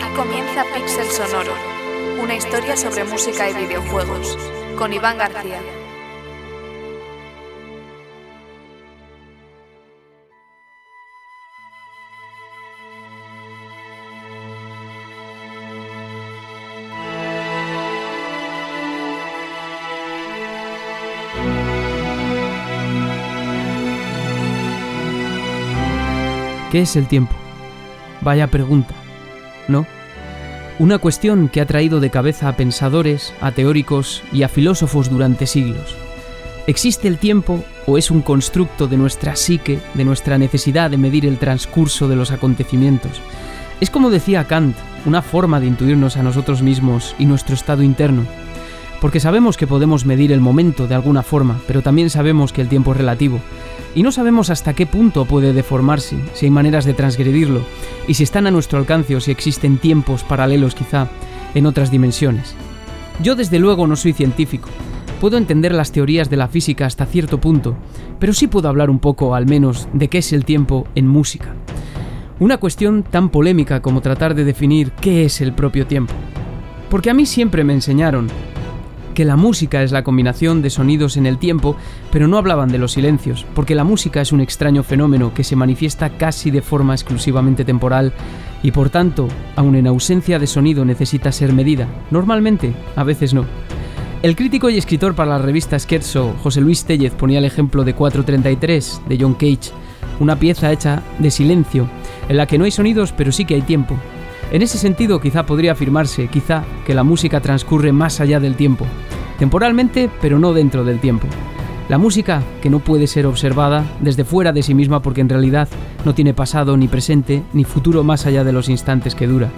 Aquí comienza Pixel Sonoro, una historia sobre música y videojuegos, con Iván García. ¿Qué es el tiempo? Vaya pregunta. Una cuestión que ha traído de cabeza a pensadores, a teóricos y a filósofos durante siglos. ¿Existe el tiempo o es un constructo de nuestra psique, de nuestra necesidad de medir el transcurso de los acontecimientos? Es como decía Kant, una forma de intuirnos a nosotros mismos y nuestro estado interno. Porque sabemos que podemos medir el momento de alguna forma, pero también sabemos que el tiempo es relativo y no sabemos hasta qué punto puede deformarse, si hay maneras de transgredirlo, y si están a nuestro alcance o si existen tiempos paralelos quizá en otras dimensiones. Yo desde luego no soy científico, puedo entender las teorías de la física hasta cierto punto, pero sí puedo hablar un poco al menos de qué es el tiempo en música. Una cuestión tan polémica como tratar de definir qué es el propio tiempo. Porque a mí siempre me enseñaron que la música es la combinación de sonidos en el tiempo, pero no hablaban de los silencios, porque la música es un extraño fenómeno que se manifiesta casi de forma exclusivamente temporal y por tanto, aun en ausencia de sonido necesita ser medida, normalmente, a veces no. El crítico y escritor para la revista Scherzo, José Luis Tellez, ponía el ejemplo de 433 de John Cage, una pieza hecha de silencio, en la que no hay sonidos pero sí que hay tiempo, en ese sentido, quizá podría afirmarse, quizá, que la música transcurre más allá del tiempo, temporalmente, pero no dentro del tiempo. La música que no puede ser observada desde fuera de sí misma porque en realidad no tiene pasado ni presente ni futuro más allá de los instantes que dura.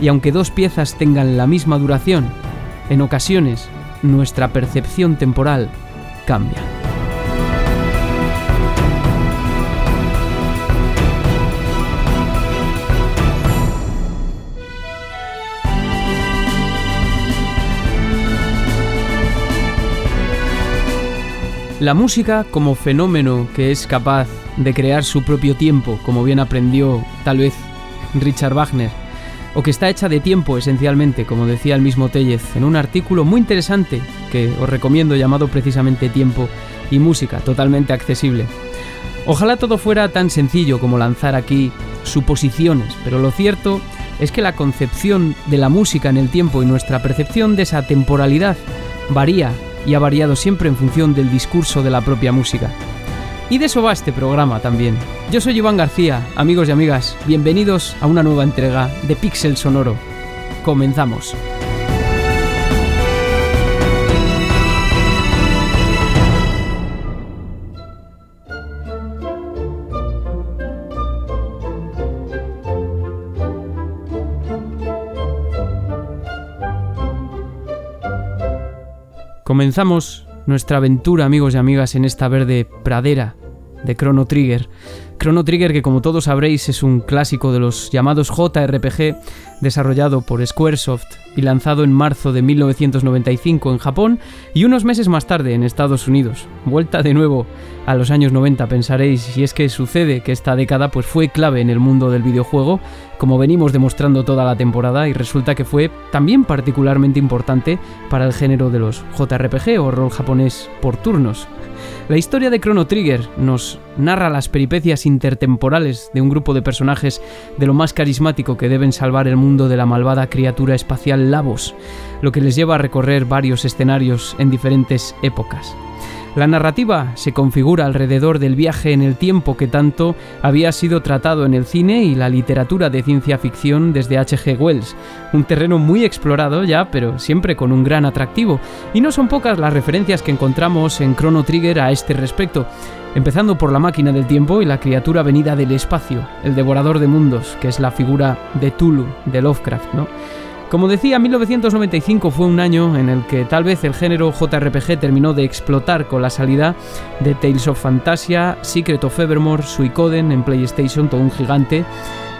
Y aunque dos piezas tengan la misma duración, en ocasiones nuestra percepción temporal cambia. La música como fenómeno que es capaz de crear su propio tiempo, como bien aprendió tal vez Richard Wagner, o que está hecha de tiempo esencialmente, como decía el mismo Tellez, en un artículo muy interesante que os recomiendo llamado precisamente Tiempo y Música, totalmente accesible. Ojalá todo fuera tan sencillo como lanzar aquí suposiciones, pero lo cierto es que la concepción de la música en el tiempo y nuestra percepción de esa temporalidad varía y ha variado siempre en función del discurso de la propia música. Y de eso va este programa también. Yo soy Iván García, amigos y amigas, bienvenidos a una nueva entrega de Pixel Sonoro. Comenzamos. Comenzamos nuestra aventura, amigos y amigas, en esta verde pradera de Chrono Trigger. Chrono Trigger, que como todos sabréis es un clásico de los llamados JRPG, desarrollado por Squaresoft y lanzado en marzo de 1995 en Japón y unos meses más tarde en Estados Unidos. Vuelta de nuevo a los años 90, pensaréis, si es que sucede que esta década pues fue clave en el mundo del videojuego, como venimos demostrando toda la temporada, y resulta que fue también particularmente importante para el género de los JRPG o rol japonés por turnos. La historia de Chrono Trigger nos narra las peripecias intertemporales de un grupo de personajes de lo más carismático que deben salvar el mundo de la malvada criatura espacial Lavos, lo que les lleva a recorrer varios escenarios en diferentes épocas. La narrativa se configura alrededor del viaje en el tiempo que tanto había sido tratado en el cine y la literatura de ciencia ficción desde H.G. Wells, un terreno muy explorado ya, pero siempre con un gran atractivo, y no son pocas las referencias que encontramos en Chrono Trigger a este respecto, empezando por la máquina del tiempo y la criatura venida del espacio, el devorador de mundos, que es la figura de Tulu, de Lovecraft, ¿no? Como decía, 1995 fue un año en el que tal vez el género JRPG terminó de explotar con la salida de Tales of Fantasia, Secret of Evermore, Suicoden en PlayStation, todo un gigante,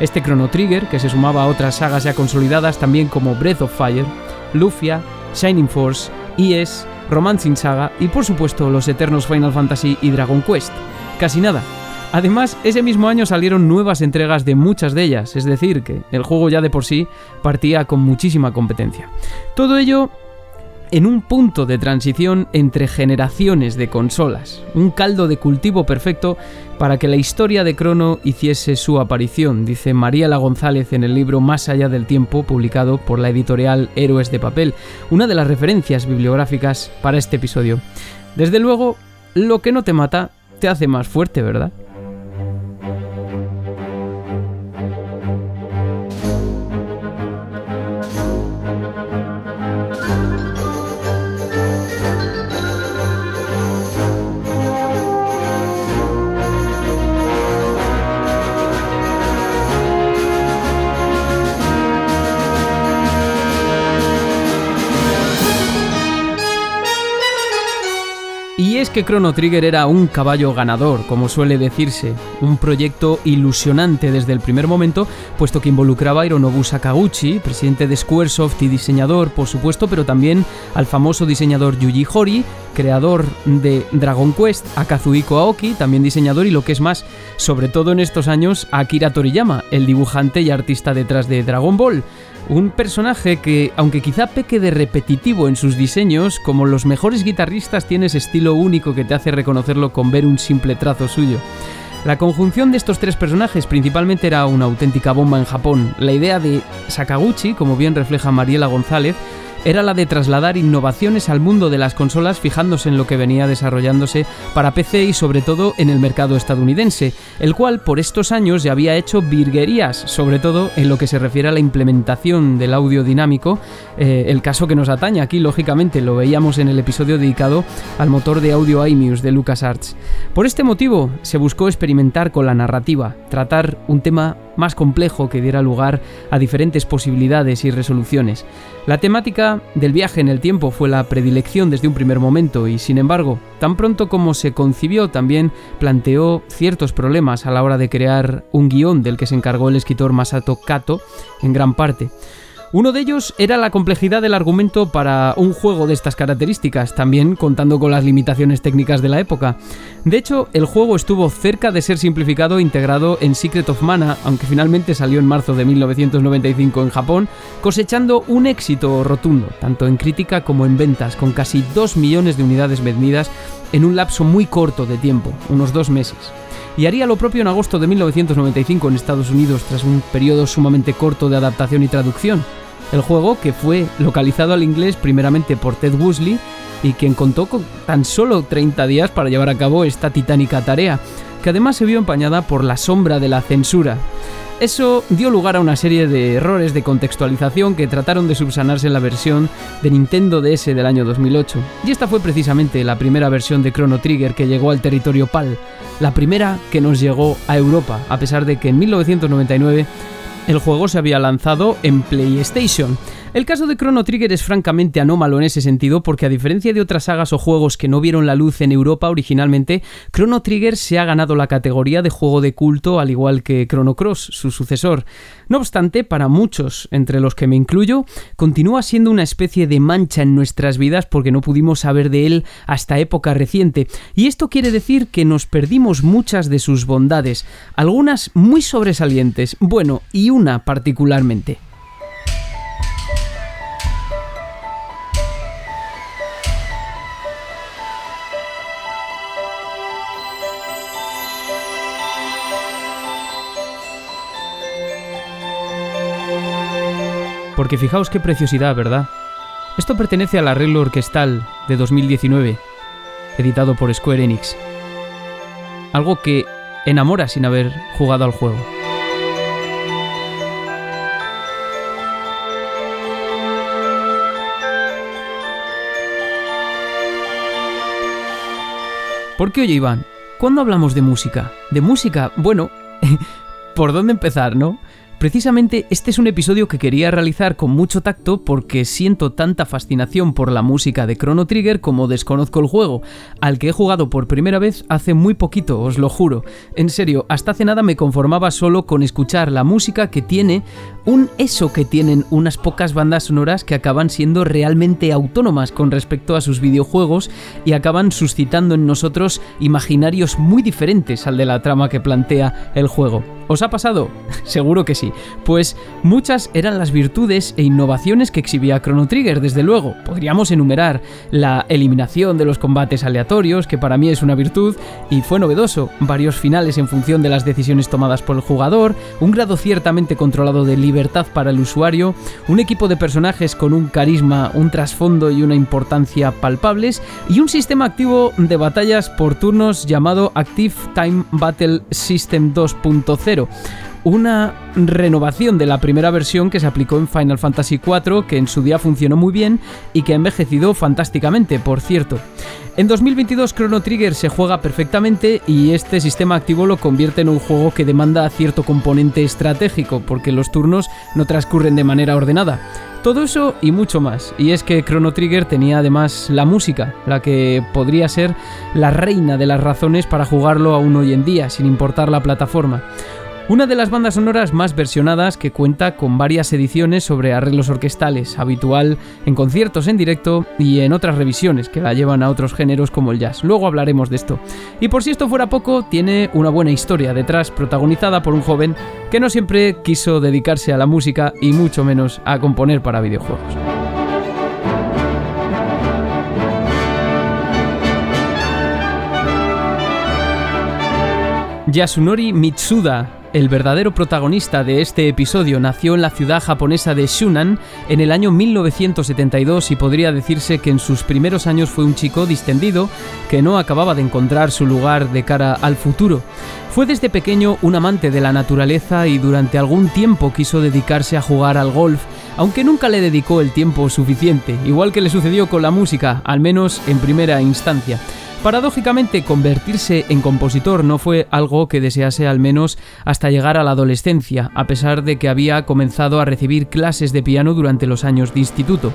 este Chrono Trigger, que se sumaba a otras sagas ya consolidadas también como Breath of Fire, Lufia, Shining Force, ES, Romancing Saga y por supuesto los eternos Final Fantasy y Dragon Quest. Casi nada, Además, ese mismo año salieron nuevas entregas de muchas de ellas, es decir, que el juego ya de por sí partía con muchísima competencia. Todo ello en un punto de transición entre generaciones de consolas, un caldo de cultivo perfecto para que la historia de Crono hiciese su aparición, dice Mariela González en el libro Más allá del tiempo, publicado por la editorial Héroes de Papel, una de las referencias bibliográficas para este episodio. Desde luego, lo que no te mata te hace más fuerte, ¿verdad? Que Chrono Trigger era un caballo ganador, como suele decirse, un proyecto ilusionante desde el primer momento, puesto que involucraba a Hironobu Sakaguchi, presidente de Squaresoft y diseñador, por supuesto, pero también al famoso diseñador Yuji Horii, creador de Dragon Quest, a Kazuhiko Aoki, también diseñador y lo que es más, sobre todo en estos años, a Akira Toriyama, el dibujante y artista detrás de Dragon Ball. Un personaje que, aunque quizá peque de repetitivo en sus diseños, como los mejores guitarristas tiene ese estilo único que te hace reconocerlo con ver un simple trazo suyo. La conjunción de estos tres personajes principalmente era una auténtica bomba en Japón. La idea de Sakaguchi, como bien refleja Mariela González, era la de trasladar innovaciones al mundo de las consolas fijándose en lo que venía desarrollándose para PC y sobre todo en el mercado estadounidense, el cual por estos años ya había hecho virguerías, sobre todo en lo que se refiere a la implementación del audio dinámico, eh, el caso que nos atañe aquí lógicamente lo veíamos en el episodio dedicado al motor de audio iMuse de LucasArts. Por este motivo se buscó experimentar con la narrativa, tratar un tema más complejo que diera lugar a diferentes posibilidades y resoluciones. La temática del viaje en el tiempo fue la predilección desde un primer momento y, sin embargo, tan pronto como se concibió también planteó ciertos problemas a la hora de crear un guion del que se encargó el escritor Masato Kato en gran parte. Uno de ellos era la complejidad del argumento para un juego de estas características, también contando con las limitaciones técnicas de la época. De hecho, el juego estuvo cerca de ser simplificado e integrado en Secret of Mana, aunque finalmente salió en marzo de 1995 en Japón, cosechando un éxito rotundo, tanto en crítica como en ventas, con casi 2 millones de unidades vendidas en un lapso muy corto de tiempo, unos dos meses y haría lo propio en agosto de 1995 en Estados Unidos tras un periodo sumamente corto de adaptación y traducción. El juego, que fue localizado al inglés primeramente por Ted Woosley y quien contó con tan solo 30 días para llevar a cabo esta titánica tarea, que además se vio empañada por la sombra de la censura. Eso dio lugar a una serie de errores de contextualización que trataron de subsanarse en la versión de Nintendo DS del año 2008. Y esta fue precisamente la primera versión de Chrono Trigger que llegó al territorio PAL, la primera que nos llegó a Europa, a pesar de que en 1999 el juego se había lanzado en PlayStation. El caso de Chrono Trigger es francamente anómalo en ese sentido porque a diferencia de otras sagas o juegos que no vieron la luz en Europa originalmente, Chrono Trigger se ha ganado la categoría de juego de culto al igual que Chrono Cross, su sucesor. No obstante, para muchos, entre los que me incluyo, continúa siendo una especie de mancha en nuestras vidas porque no pudimos saber de él hasta época reciente. Y esto quiere decir que nos perdimos muchas de sus bondades, algunas muy sobresalientes, bueno, y una particularmente. Porque fijaos qué preciosidad, ¿verdad? Esto pertenece al arreglo orquestal de 2019, editado por Square Enix. Algo que enamora sin haber jugado al juego. ¿Por qué, oye Iván? ¿Cuándo hablamos de música? ¿De música? Bueno, ¿por dónde empezar, no? Precisamente este es un episodio que quería realizar con mucho tacto porque siento tanta fascinación por la música de Chrono Trigger como desconozco el juego, al que he jugado por primera vez hace muy poquito, os lo juro. En serio, hasta hace nada me conformaba solo con escuchar la música que tiene un eso que tienen unas pocas bandas sonoras que acaban siendo realmente autónomas con respecto a sus videojuegos y acaban suscitando en nosotros imaginarios muy diferentes al de la trama que plantea el juego. ¿Os ha pasado? Seguro que sí. Pues muchas eran las virtudes e innovaciones que exhibía Chrono Trigger, desde luego. Podríamos enumerar la eliminación de los combates aleatorios, que para mí es una virtud, y fue novedoso, varios finales en función de las decisiones tomadas por el jugador, un grado ciertamente controlado de libertad para el usuario, un equipo de personajes con un carisma, un trasfondo y una importancia palpables, y un sistema activo de batallas por turnos llamado Active Time Battle System 2.0 una renovación de la primera versión que se aplicó en Final Fantasy IV, que en su día funcionó muy bien y que ha envejecido fantásticamente, por cierto. En 2022 Chrono Trigger se juega perfectamente y este sistema activo lo convierte en un juego que demanda cierto componente estratégico, porque los turnos no transcurren de manera ordenada. Todo eso y mucho más. Y es que Chrono Trigger tenía además la música, la que podría ser la reina de las razones para jugarlo aún hoy en día, sin importar la plataforma. Una de las bandas sonoras más versionadas que cuenta con varias ediciones sobre arreglos orquestales, habitual en conciertos en directo y en otras revisiones que la llevan a otros géneros como el jazz. Luego hablaremos de esto. Y por si esto fuera poco, tiene una buena historia detrás, protagonizada por un joven que no siempre quiso dedicarse a la música y mucho menos a componer para videojuegos. Yasunori Mitsuda el verdadero protagonista de este episodio nació en la ciudad japonesa de Shunan en el año 1972 y podría decirse que en sus primeros años fue un chico distendido que no acababa de encontrar su lugar de cara al futuro. Fue desde pequeño un amante de la naturaleza y durante algún tiempo quiso dedicarse a jugar al golf, aunque nunca le dedicó el tiempo suficiente, igual que le sucedió con la música, al menos en primera instancia. Paradójicamente, convertirse en compositor no fue algo que desease al menos hasta llegar a la adolescencia, a pesar de que había comenzado a recibir clases de piano durante los años de instituto.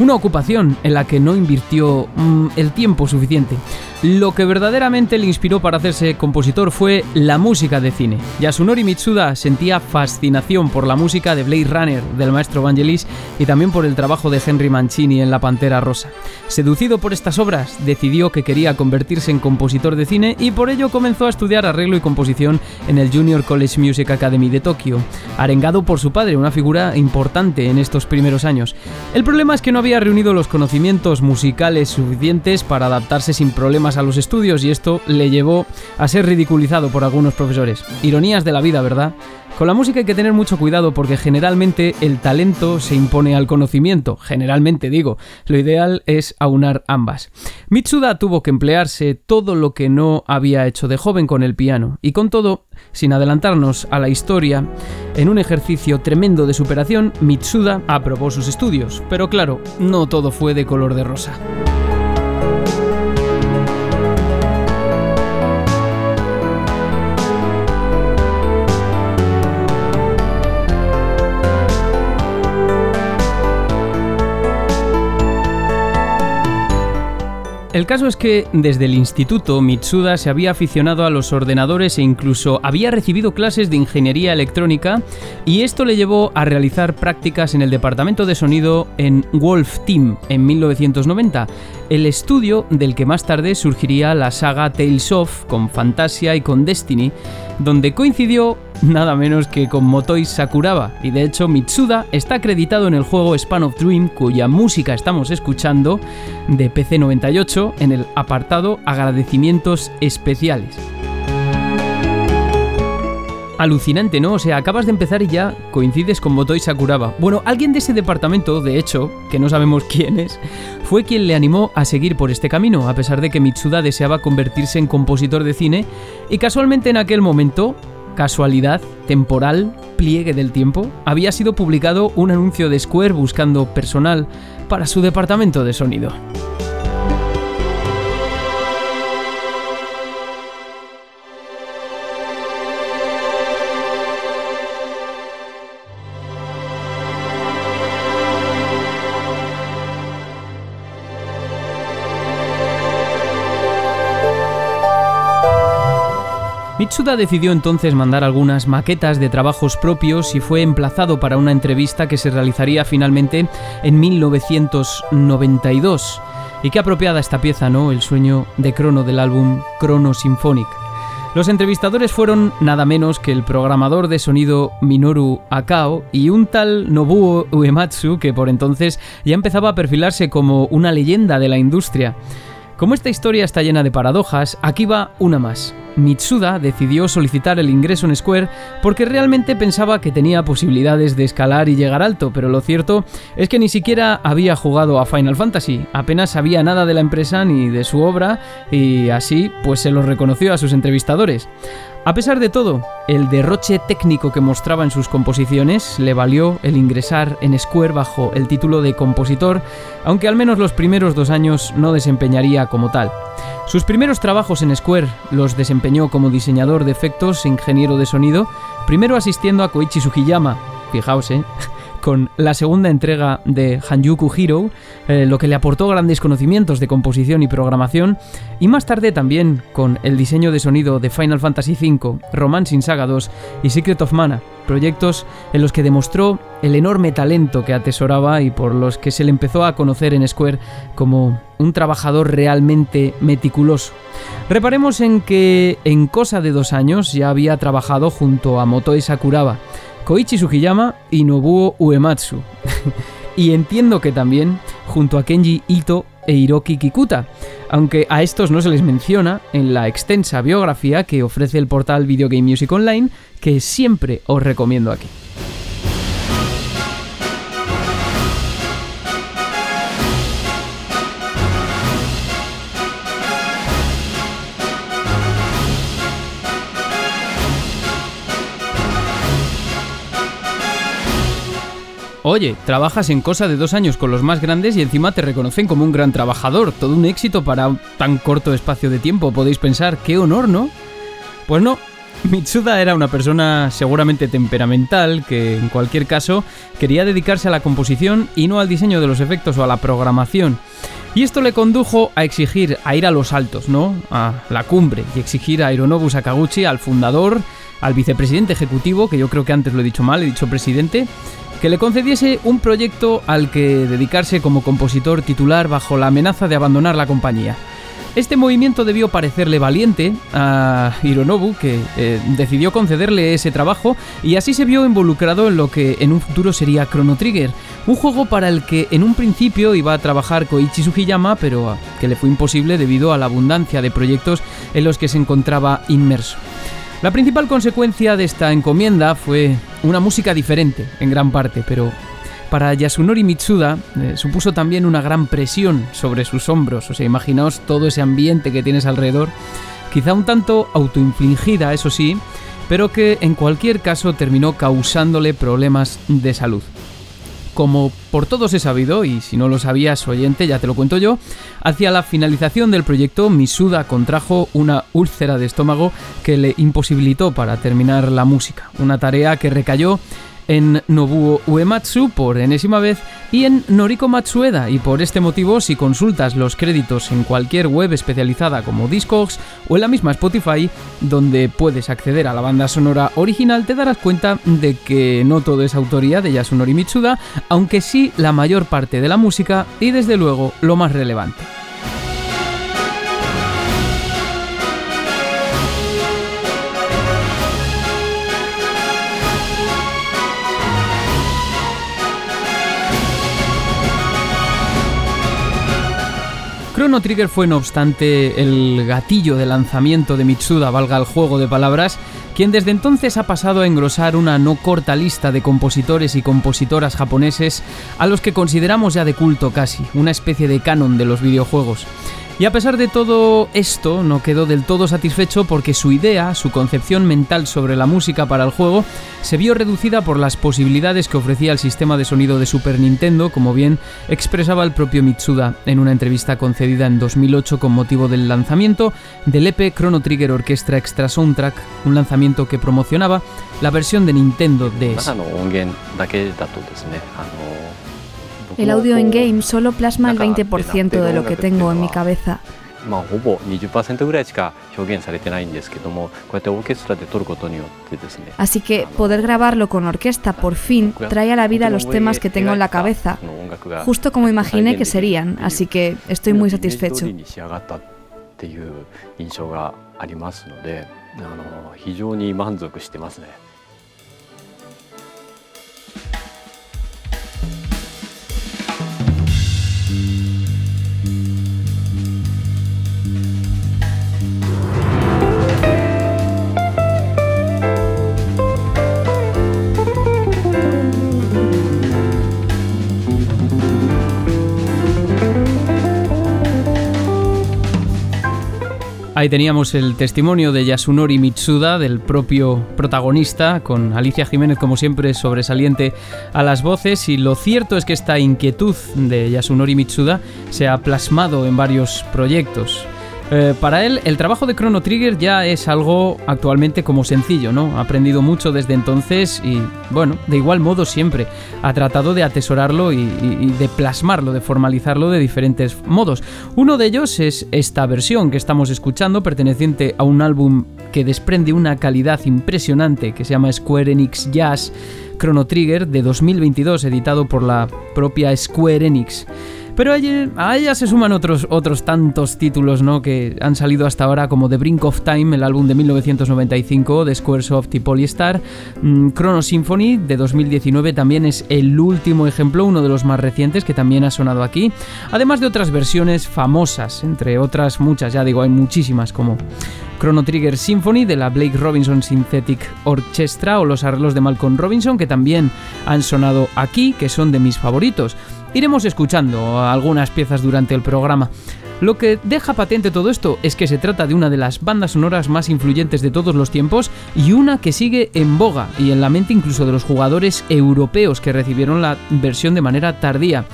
Una ocupación en la que no invirtió mm, el tiempo suficiente. Lo que verdaderamente le inspiró para hacerse compositor fue la música de cine. Yasunori Mitsuda sentía fascinación por la música de Blade Runner del maestro Vangelis y también por el trabajo de Henry Mancini en La Pantera Rosa. Seducido por estas obras, decidió que quería convertirse en compositor de cine y por ello comenzó a estudiar arreglo y composición en el Junior College Music Academy de Tokio, arengado por su padre, una figura importante en estos primeros años. El problema es que no había había reunido los conocimientos musicales suficientes para adaptarse sin problemas a los estudios y esto le llevó a ser ridiculizado por algunos profesores. Ironías de la vida, ¿verdad? Con la música hay que tener mucho cuidado porque generalmente el talento se impone al conocimiento, generalmente digo, lo ideal es aunar ambas. Mitsuda tuvo que emplearse todo lo que no había hecho de joven con el piano, y con todo, sin adelantarnos a la historia, en un ejercicio tremendo de superación, Mitsuda aprobó sus estudios, pero claro, no todo fue de color de rosa. El caso es que desde el instituto Mitsuda se había aficionado a los ordenadores e incluso había recibido clases de ingeniería electrónica y esto le llevó a realizar prácticas en el departamento de sonido en Wolf Team en 1990, el estudio del que más tarde surgiría la saga Tales of con Fantasia y con Destiny, donde coincidió nada menos que con Motoi Sakuraba, y de hecho Mitsuda está acreditado en el juego Span of Dream, cuya música estamos escuchando, de PC 98, en el apartado Agradecimientos Especiales. Alucinante, ¿no? O sea, acabas de empezar y ya coincides con Motoi Sakuraba. Bueno, alguien de ese departamento, de hecho, que no sabemos quién es, fue quien le animó a seguir por este camino, a pesar de que Mitsuda deseaba convertirse en compositor de cine, y casualmente en aquel momento casualidad, temporal, pliegue del tiempo, había sido publicado un anuncio de Square buscando personal para su departamento de sonido. Mitsuda decidió entonces mandar algunas maquetas de trabajos propios y fue emplazado para una entrevista que se realizaría finalmente en 1992. Y qué apropiada esta pieza, ¿no? El sueño de Crono del álbum Chrono Symphonic. Los entrevistadores fueron nada menos que el programador de sonido Minoru Akao y un tal Nobuo Uematsu que por entonces ya empezaba a perfilarse como una leyenda de la industria. Como esta historia está llena de paradojas, aquí va una más. Mitsuda decidió solicitar el ingreso en Square porque realmente pensaba que tenía posibilidades de escalar y llegar alto, pero lo cierto es que ni siquiera había jugado a Final Fantasy, apenas sabía nada de la empresa ni de su obra y así pues se lo reconoció a sus entrevistadores. A pesar de todo, el derroche técnico que mostraba en sus composiciones le valió el ingresar en Square bajo el título de compositor, aunque al menos los primeros dos años no desempeñaría como tal. Sus primeros trabajos en Square los desempeñó como diseñador de efectos e ingeniero de sonido, primero asistiendo a Koichi Sugiyama, fijaos, ¿eh? Con la segunda entrega de Hanjuku Hero, eh, lo que le aportó grandes conocimientos de composición y programación, y más tarde también con el diseño de sonido de Final Fantasy V, Romancing Saga 2 y Secret of Mana, proyectos en los que demostró el enorme talento que atesoraba y por los que se le empezó a conocer en Square como un trabajador realmente meticuloso. Reparemos en que en cosa de dos años ya había trabajado junto a Motoi Sakuraba, Koichi Sugiyama y Nobuo Uematsu. y entiendo que también junto a Kenji Ito e Hiroki Kikuta, aunque a estos no se les menciona en la extensa biografía que ofrece el portal Video Game Music Online, que siempre os recomiendo aquí. Oye, trabajas en cosa de dos años con los más grandes y encima te reconocen como un gran trabajador. Todo un éxito para tan corto espacio de tiempo. Podéis pensar, qué honor, ¿no? Pues no. Mitsuda era una persona seguramente temperamental que en cualquier caso quería dedicarse a la composición y no al diseño de los efectos o a la programación. Y esto le condujo a exigir, a ir a los altos, ¿no? A la cumbre y exigir a Hironobu Sakaguchi, al fundador, al vicepresidente ejecutivo, que yo creo que antes lo he dicho mal, he dicho presidente, que le concediese un proyecto al que dedicarse como compositor titular bajo la amenaza de abandonar la compañía. Este movimiento debió parecerle valiente a Hironobu, que eh, decidió concederle ese trabajo y así se vio involucrado en lo que en un futuro sería Chrono Trigger, un juego para el que en un principio iba a trabajar Koichi Sugiyama, pero que le fue imposible debido a la abundancia de proyectos en los que se encontraba inmerso. La principal consecuencia de esta encomienda fue una música diferente, en gran parte, pero para Yasunori Mitsuda eh, supuso también una gran presión sobre sus hombros. O sea, imaginaos todo ese ambiente que tienes alrededor, quizá un tanto autoinfligida, eso sí, pero que en cualquier caso terminó causándole problemas de salud. Como por todos he sabido, y si no lo sabías oyente, ya te lo cuento yo, hacia la finalización del proyecto Misuda contrajo una úlcera de estómago que le imposibilitó para terminar la música, una tarea que recayó en Nobuo Uematsu por enésima vez y en Noriko Matsueda y por este motivo si consultas los créditos en cualquier web especializada como Discogs o en la misma Spotify donde puedes acceder a la banda sonora original te darás cuenta de que no todo es autoría de Yasunori Mitsuda aunque sí la mayor parte de la música y desde luego lo más relevante. Chrono Trigger fue no obstante el gatillo de lanzamiento de Mitsuda, valga el juego de palabras, quien desde entonces ha pasado a engrosar una no corta lista de compositores y compositoras japoneses a los que consideramos ya de culto casi, una especie de canon de los videojuegos. Y a pesar de todo esto, no quedó del todo satisfecho porque su idea, su concepción mental sobre la música para el juego, se vio reducida por las posibilidades que ofrecía el sistema de sonido de Super Nintendo, como bien expresaba el propio Mitsuda en una entrevista concedida en 2008 con motivo del lanzamiento del EP Chrono Trigger Orchestra Extra Soundtrack, un lanzamiento que promocionaba la versión de Nintendo DS. El audio en game solo plasma el 20% de lo que tengo en mi cabeza. Así que poder grabarlo con orquesta por fin trae a la vida los temas que tengo en la cabeza, justo como imaginé que serían, así que estoy muy satisfecho. Ahí teníamos el testimonio de Yasunori Mitsuda, del propio protagonista, con Alicia Jiménez como siempre sobresaliente a las voces y lo cierto es que esta inquietud de Yasunori Mitsuda se ha plasmado en varios proyectos. Eh, para él, el trabajo de Chrono Trigger ya es algo actualmente como sencillo, ¿no? Ha aprendido mucho desde entonces y, bueno, de igual modo siempre ha tratado de atesorarlo y, de plasmarlo, de formalizarlo de diferentes modos. Uno de ellos es esta versión que estamos escuchando, perteneciente a un álbum que desprende una calidad impresionante que se llama Square Enix Jazz Chrono Trigger de 2022, editado por la propia Square Enix. Pero a ella se suman otros, otros tantos títulos ¿no? que han salido hasta ahora, como The Brink of Time, el álbum de 1995 de Squaresoft y Polystar. Mm, Chrono Symphony de 2019 también es el último ejemplo, uno de los más recientes que también ha sonado aquí. Además de otras versiones famosas, entre otras muchas, ya digo, hay muchísimas como Chrono Trigger Symphony de la Blake Robinson Synthetic Orchestra o los arreglos de Malcolm Robinson que también han sonado aquí, que son de mis favoritos. Iremos escuchando algunas piezas durante el programa. Lo que deja patente todo esto es que se trata de una de las bandas sonoras más influyentes de todos los tiempos y una que sigue en boga y en la mente incluso de los jugadores europeos que recibieron la versión de manera tardía.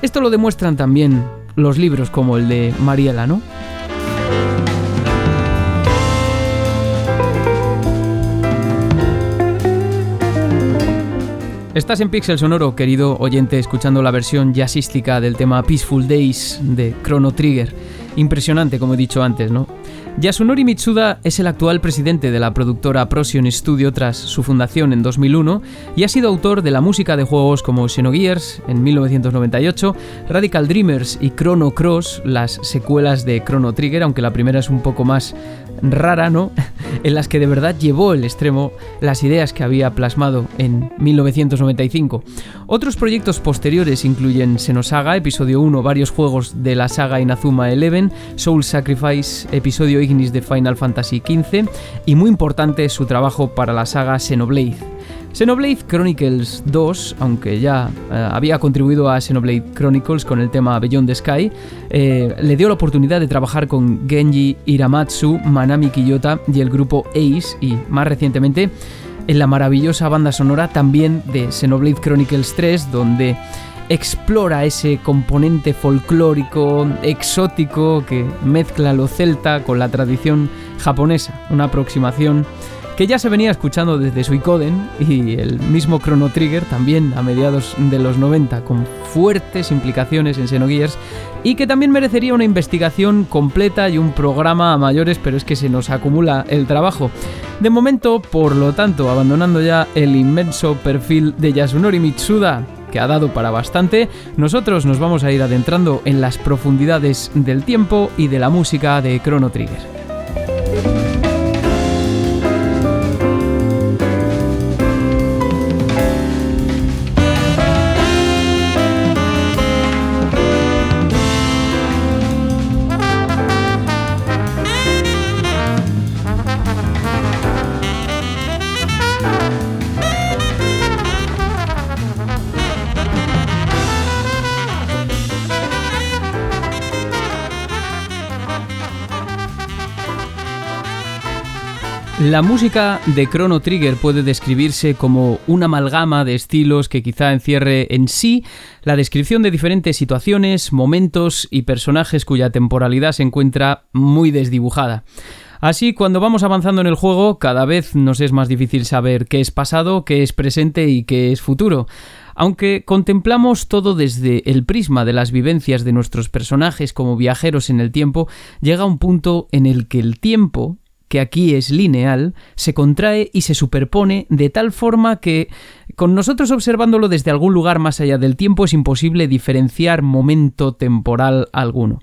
Esto lo demuestran también los libros como el de Mariela, ¿no? Estás en Pixel Sonoro, querido oyente, escuchando la versión jazzística del tema Peaceful Days de Chrono Trigger. Impresionante, como he dicho antes, ¿no? Yasunori Mitsuda es el actual presidente de la productora Procyon Studio tras su fundación en 2001 y ha sido autor de la música de juegos como Xenogears en 1998, Radical Dreamers y Chrono Cross, las secuelas de Chrono Trigger, aunque la primera es un poco más rara, ¿no? en las que de verdad llevó el extremo las ideas que había plasmado en 1995. Otros proyectos posteriores incluyen Xenosaga, episodio 1, varios juegos de la saga Inazuma Eleven, Soul Sacrifice, episodio Ignis de Final Fantasy XV y muy importante su trabajo para la saga Xenoblade. Xenoblade Chronicles 2, aunque ya eh, había contribuido a Xenoblade Chronicles con el tema Beyond the Sky, eh, le dio la oportunidad de trabajar con Genji Iramatsu, Manami Kiyota y el grupo Ace y más recientemente en la maravillosa banda sonora también de Xenoblade Chronicles 3, donde explora ese componente folclórico, exótico, que mezcla lo celta con la tradición japonesa, una aproximación que ya se venía escuchando desde Suicoden y el mismo Chrono Trigger también a mediados de los 90 con fuertes implicaciones en Xenogears y que también merecería una investigación completa y un programa a mayores, pero es que se nos acumula el trabajo. De momento, por lo tanto, abandonando ya el inmenso perfil de Yasunori Mitsuda, que ha dado para bastante, nosotros nos vamos a ir adentrando en las profundidades del tiempo y de la música de Chrono Trigger. La música de Chrono Trigger puede describirse como una amalgama de estilos que quizá encierre en sí la descripción de diferentes situaciones, momentos y personajes cuya temporalidad se encuentra muy desdibujada. Así, cuando vamos avanzando en el juego, cada vez nos es más difícil saber qué es pasado, qué es presente y qué es futuro. Aunque contemplamos todo desde el prisma de las vivencias de nuestros personajes como viajeros en el tiempo, llega un punto en el que el tiempo, que aquí es lineal, se contrae y se superpone de tal forma que, con nosotros observándolo desde algún lugar más allá del tiempo, es imposible diferenciar momento temporal alguno.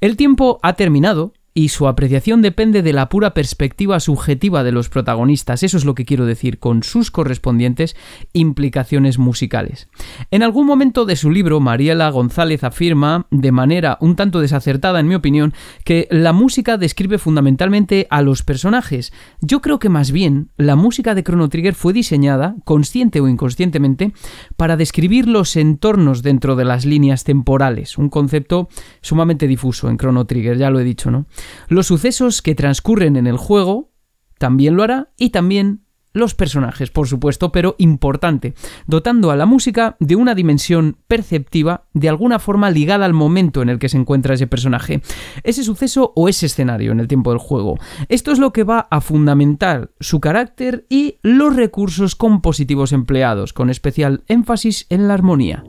El tiempo ha terminado, y su apreciación depende de la pura perspectiva subjetiva de los protagonistas, eso es lo que quiero decir, con sus correspondientes implicaciones musicales. En algún momento de su libro, Mariela González afirma, de manera un tanto desacertada en mi opinión, que la música describe fundamentalmente a los personajes. Yo creo que más bien la música de Chrono Trigger fue diseñada, consciente o inconscientemente, para describir los entornos dentro de las líneas temporales, un concepto sumamente difuso en Chrono Trigger, ya lo he dicho, ¿no? Los sucesos que transcurren en el juego también lo hará y también los personajes, por supuesto, pero importante, dotando a la música de una dimensión perceptiva de alguna forma ligada al momento en el que se encuentra ese personaje, ese suceso o ese escenario en el tiempo del juego. Esto es lo que va a fundamentar su carácter y los recursos compositivos empleados, con especial énfasis en la armonía.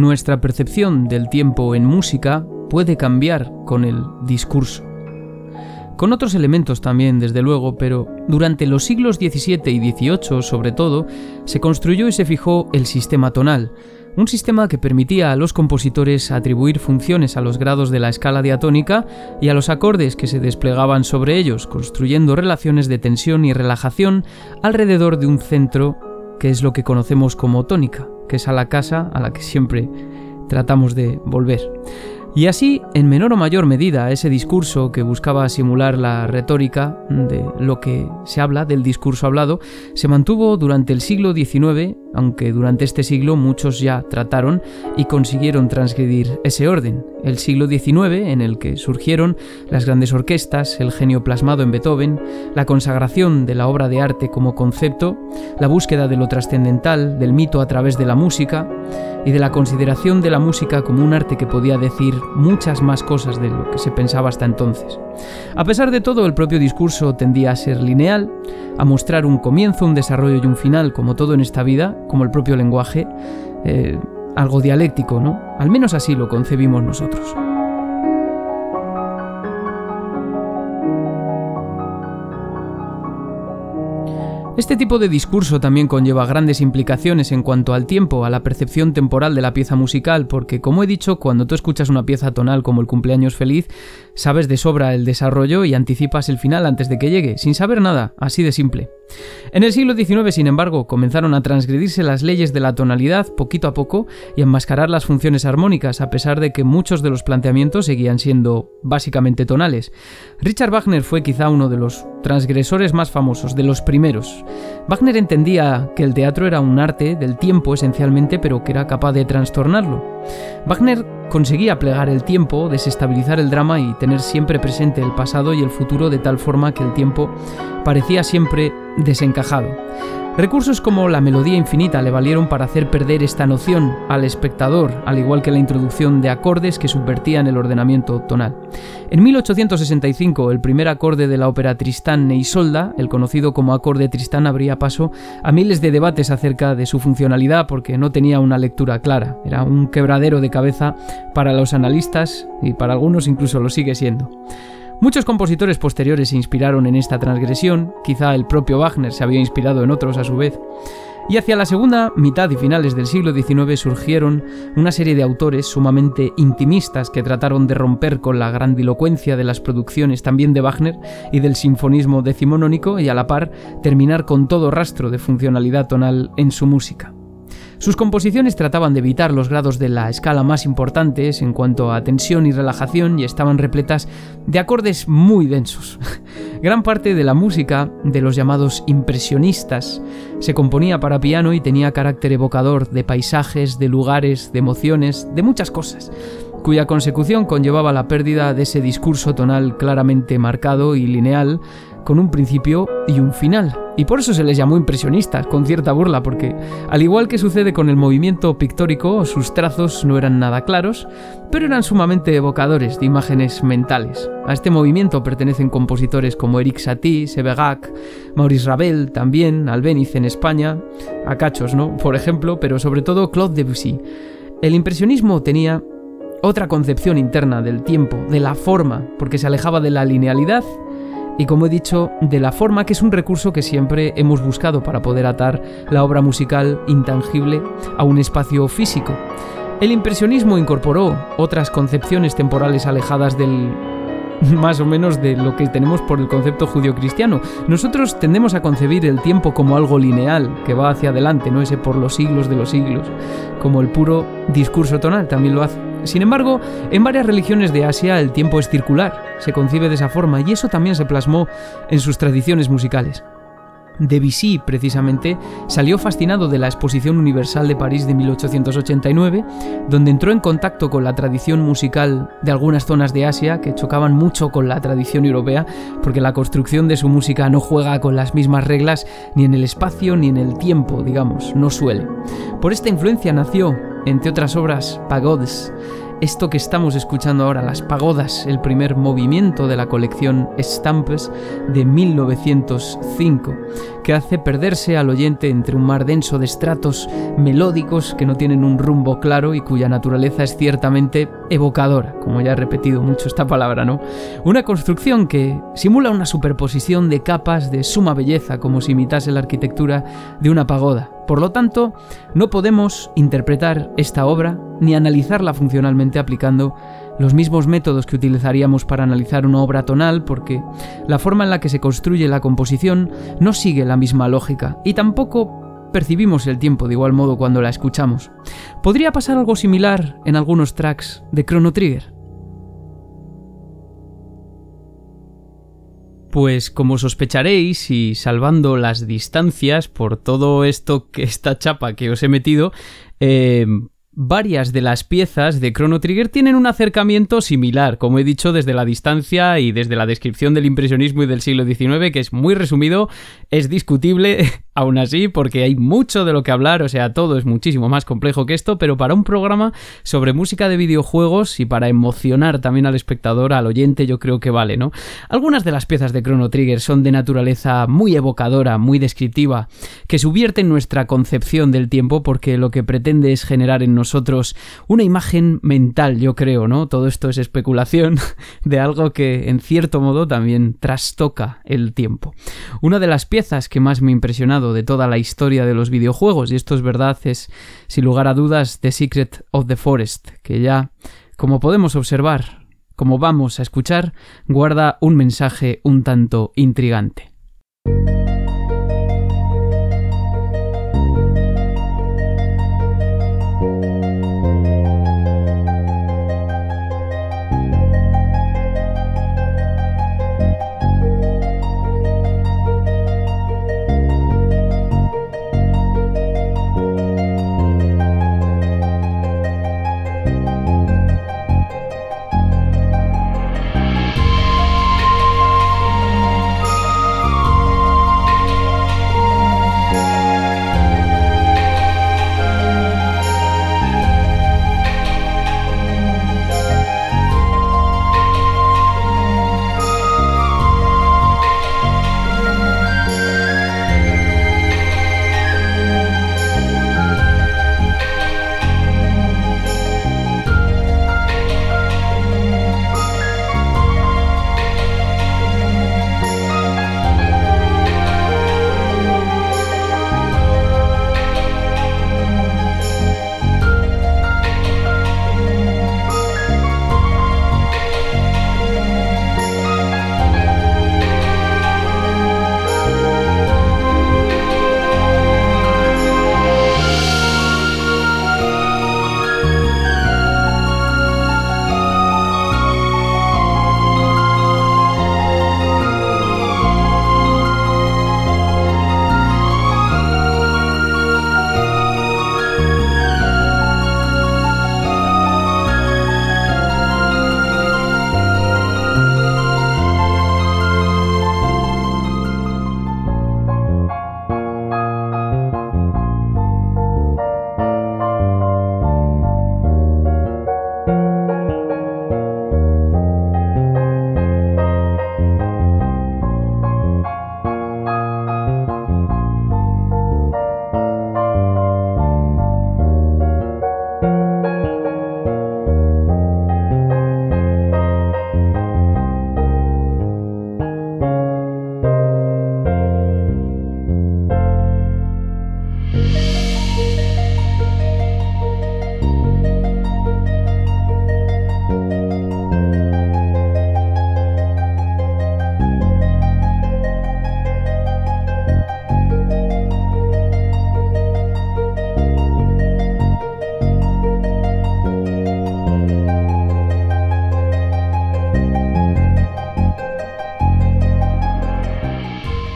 Nuestra percepción del tiempo en música puede cambiar con el discurso. Con otros elementos también, desde luego, pero durante los siglos XVII y XVIII, sobre todo, se construyó y se fijó el sistema tonal, un sistema que permitía a los compositores atribuir funciones a los grados de la escala diatónica y a los acordes que se desplegaban sobre ellos, construyendo relaciones de tensión y relajación alrededor de un centro que es lo que conocemos como tónica que es a la casa a la que siempre tratamos de volver. Y así, en menor o mayor medida, ese discurso que buscaba simular la retórica de lo que se habla, del discurso hablado, se mantuvo durante el siglo XIX, aunque durante este siglo muchos ya trataron y consiguieron transgredir ese orden. El siglo XIX, en el que surgieron las grandes orquestas, el genio plasmado en Beethoven, la consagración de la obra de arte como concepto, la búsqueda de lo trascendental, del mito a través de la música, y de la consideración de la música como un arte que podía decir muchas más cosas de lo que se pensaba hasta entonces. A pesar de todo, el propio discurso tendía a ser lineal, a mostrar un comienzo, un desarrollo y un final, como todo en esta vida, como el propio lenguaje, eh, algo dialéctico, ¿no? Al menos así lo concebimos nosotros. Este tipo de discurso también conlleva grandes implicaciones en cuanto al tiempo, a la percepción temporal de la pieza musical, porque como he dicho, cuando tú escuchas una pieza tonal como el cumpleaños feliz, sabes de sobra el desarrollo y anticipas el final antes de que llegue, sin saber nada, así de simple. En el siglo XIX, sin embargo, comenzaron a transgredirse las leyes de la tonalidad poquito a poco y a enmascarar las funciones armónicas, a pesar de que muchos de los planteamientos seguían siendo básicamente tonales. Richard Wagner fue quizá uno de los transgresores más famosos, de los primeros. Wagner entendía que el teatro era un arte del tiempo esencialmente, pero que era capaz de trastornarlo. Wagner conseguía plegar el tiempo, desestabilizar el drama y tener siempre presente el pasado y el futuro de tal forma que el tiempo parecía siempre desencajado. Recursos como la melodía infinita le valieron para hacer perder esta noción al espectador, al igual que la introducción de acordes que subvertían el ordenamiento tonal. En 1865, el primer acorde de la ópera Tristán e el conocido como acorde Tristán, abría paso a miles de debates acerca de su funcionalidad porque no tenía una lectura clara. Era un quebradero de cabeza para los analistas y para algunos incluso lo sigue siendo. Muchos compositores posteriores se inspiraron en esta transgresión, quizá el propio Wagner se había inspirado en otros a su vez, y hacia la segunda mitad y finales del siglo XIX surgieron una serie de autores sumamente intimistas que trataron de romper con la grandilocuencia de las producciones también de Wagner y del sinfonismo decimonónico y a la par terminar con todo rastro de funcionalidad tonal en su música. Sus composiciones trataban de evitar los grados de la escala más importantes en cuanto a tensión y relajación y estaban repletas de acordes muy densos. Gran parte de la música de los llamados impresionistas se componía para piano y tenía carácter evocador de paisajes, de lugares, de emociones, de muchas cosas cuya consecución conllevaba la pérdida de ese discurso tonal claramente marcado y lineal con un principio y un final. Y por eso se les llamó impresionistas, con cierta burla, porque al igual que sucede con el movimiento pictórico, sus trazos no eran nada claros, pero eran sumamente evocadores de imágenes mentales. A este movimiento pertenecen compositores como Eric Satie, Sebegac, Maurice Ravel, también Albéniz en España, a cachos, ¿no? Por ejemplo, pero sobre todo Claude Debussy. El impresionismo tenía otra concepción interna del tiempo, de la forma, porque se alejaba de la linealidad y como he dicho, de la forma que es un recurso que siempre hemos buscado para poder atar la obra musical intangible a un espacio físico. El impresionismo incorporó otras concepciones temporales alejadas del más o menos de lo que tenemos por el concepto judío-cristiano. Nosotros tendemos a concebir el tiempo como algo lineal, que va hacia adelante, no ese por los siglos de los siglos, como el puro discurso tonal también lo hace. Sin embargo, en varias religiones de Asia el tiempo es circular, se concibe de esa forma y eso también se plasmó en sus tradiciones musicales. Debussy, precisamente, salió fascinado de la Exposición Universal de París de 1889, donde entró en contacto con la tradición musical de algunas zonas de Asia que chocaban mucho con la tradición europea, porque la construcción de su música no juega con las mismas reglas ni en el espacio ni en el tiempo, digamos, no suele. Por esta influencia nació entre otras obras, Pagodes. Esto que estamos escuchando ahora, las pagodas, el primer movimiento de la colección Estampes de 1905, que hace perderse al oyente entre un mar denso de estratos melódicos que no tienen un rumbo claro y cuya naturaleza es ciertamente evocadora, como ya he repetido mucho esta palabra, ¿no? Una construcción que simula una superposición de capas de suma belleza, como si imitase la arquitectura de una pagoda por lo tanto, no podemos interpretar esta obra ni analizarla funcionalmente aplicando los mismos métodos que utilizaríamos para analizar una obra tonal porque la forma en la que se construye la composición no sigue la misma lógica y tampoco percibimos el tiempo de igual modo cuando la escuchamos. Podría pasar algo similar en algunos tracks de Chrono Trigger. Pues como sospecharéis y salvando las distancias por todo esto que esta chapa que os he metido, eh, varias de las piezas de Chrono Trigger tienen un acercamiento similar, como he dicho desde la distancia y desde la descripción del impresionismo y del siglo XIX, que es muy resumido, es discutible aún así, porque hay mucho de lo que hablar, o sea, todo es muchísimo más complejo que esto, pero para un programa sobre música de videojuegos y para emocionar también al espectador, al oyente, yo creo que vale, ¿no? Algunas de las piezas de Chrono Trigger son de naturaleza muy evocadora, muy descriptiva, que subvierten nuestra concepción del tiempo porque lo que pretende es generar en nosotros una imagen mental, yo creo, ¿no? Todo esto es especulación de algo que en cierto modo también trastoca el tiempo. Una de las piezas que más me ha impresionado de toda la historia de los videojuegos, y esto es verdad, es sin lugar a dudas The Secret of the Forest, que ya, como podemos observar, como vamos a escuchar, guarda un mensaje un tanto intrigante.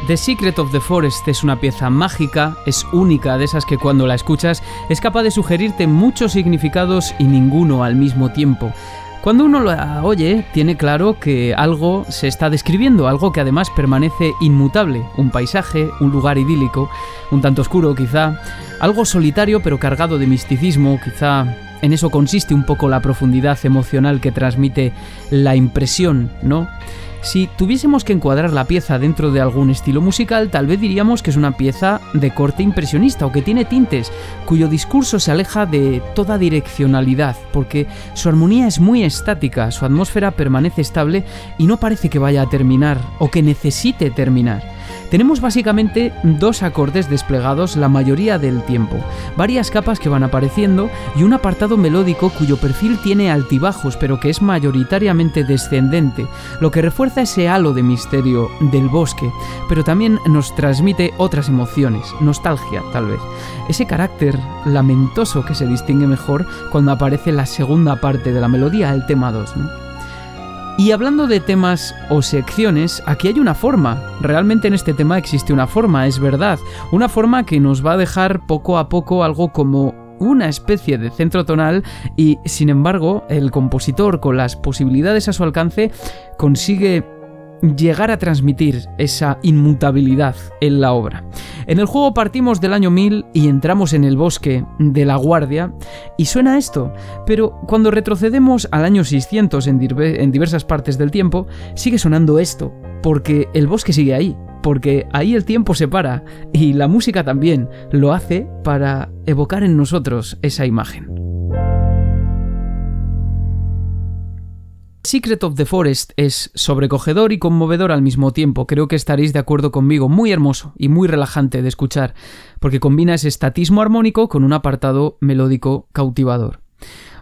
The Secret of the Forest es una pieza mágica, es única de esas que cuando la escuchas es capaz de sugerirte muchos significados y ninguno al mismo tiempo. Cuando uno la oye, tiene claro que algo se está describiendo, algo que además permanece inmutable, un paisaje, un lugar idílico, un tanto oscuro quizá, algo solitario pero cargado de misticismo, quizá en eso consiste un poco la profundidad emocional que transmite la impresión, ¿no? Si tuviésemos que encuadrar la pieza dentro de algún estilo musical, tal vez diríamos que es una pieza de corte impresionista o que tiene tintes, cuyo discurso se aleja de toda direccionalidad, porque su armonía es muy estática, su atmósfera permanece estable y no parece que vaya a terminar o que necesite terminar. Tenemos básicamente dos acordes desplegados la mayoría del tiempo, varias capas que van apareciendo y un apartado melódico cuyo perfil tiene altibajos pero que es mayoritariamente descendente, lo que refuerza ese halo de misterio del bosque, pero también nos transmite otras emociones, nostalgia tal vez, ese carácter lamentoso que se distingue mejor cuando aparece la segunda parte de la melodía, el tema 2. Y hablando de temas o secciones, aquí hay una forma. Realmente en este tema existe una forma, es verdad. Una forma que nos va a dejar poco a poco algo como una especie de centro tonal y sin embargo el compositor con las posibilidades a su alcance consigue llegar a transmitir esa inmutabilidad en la obra. En el juego partimos del año 1000 y entramos en el bosque de la Guardia y suena esto, pero cuando retrocedemos al año 600 en, en diversas partes del tiempo, sigue sonando esto, porque el bosque sigue ahí, porque ahí el tiempo se para y la música también lo hace para evocar en nosotros esa imagen. Secret of the Forest es sobrecogedor y conmovedor al mismo tiempo. Creo que estaréis de acuerdo conmigo. Muy hermoso y muy relajante de escuchar, porque combina ese estatismo armónico con un apartado melódico cautivador.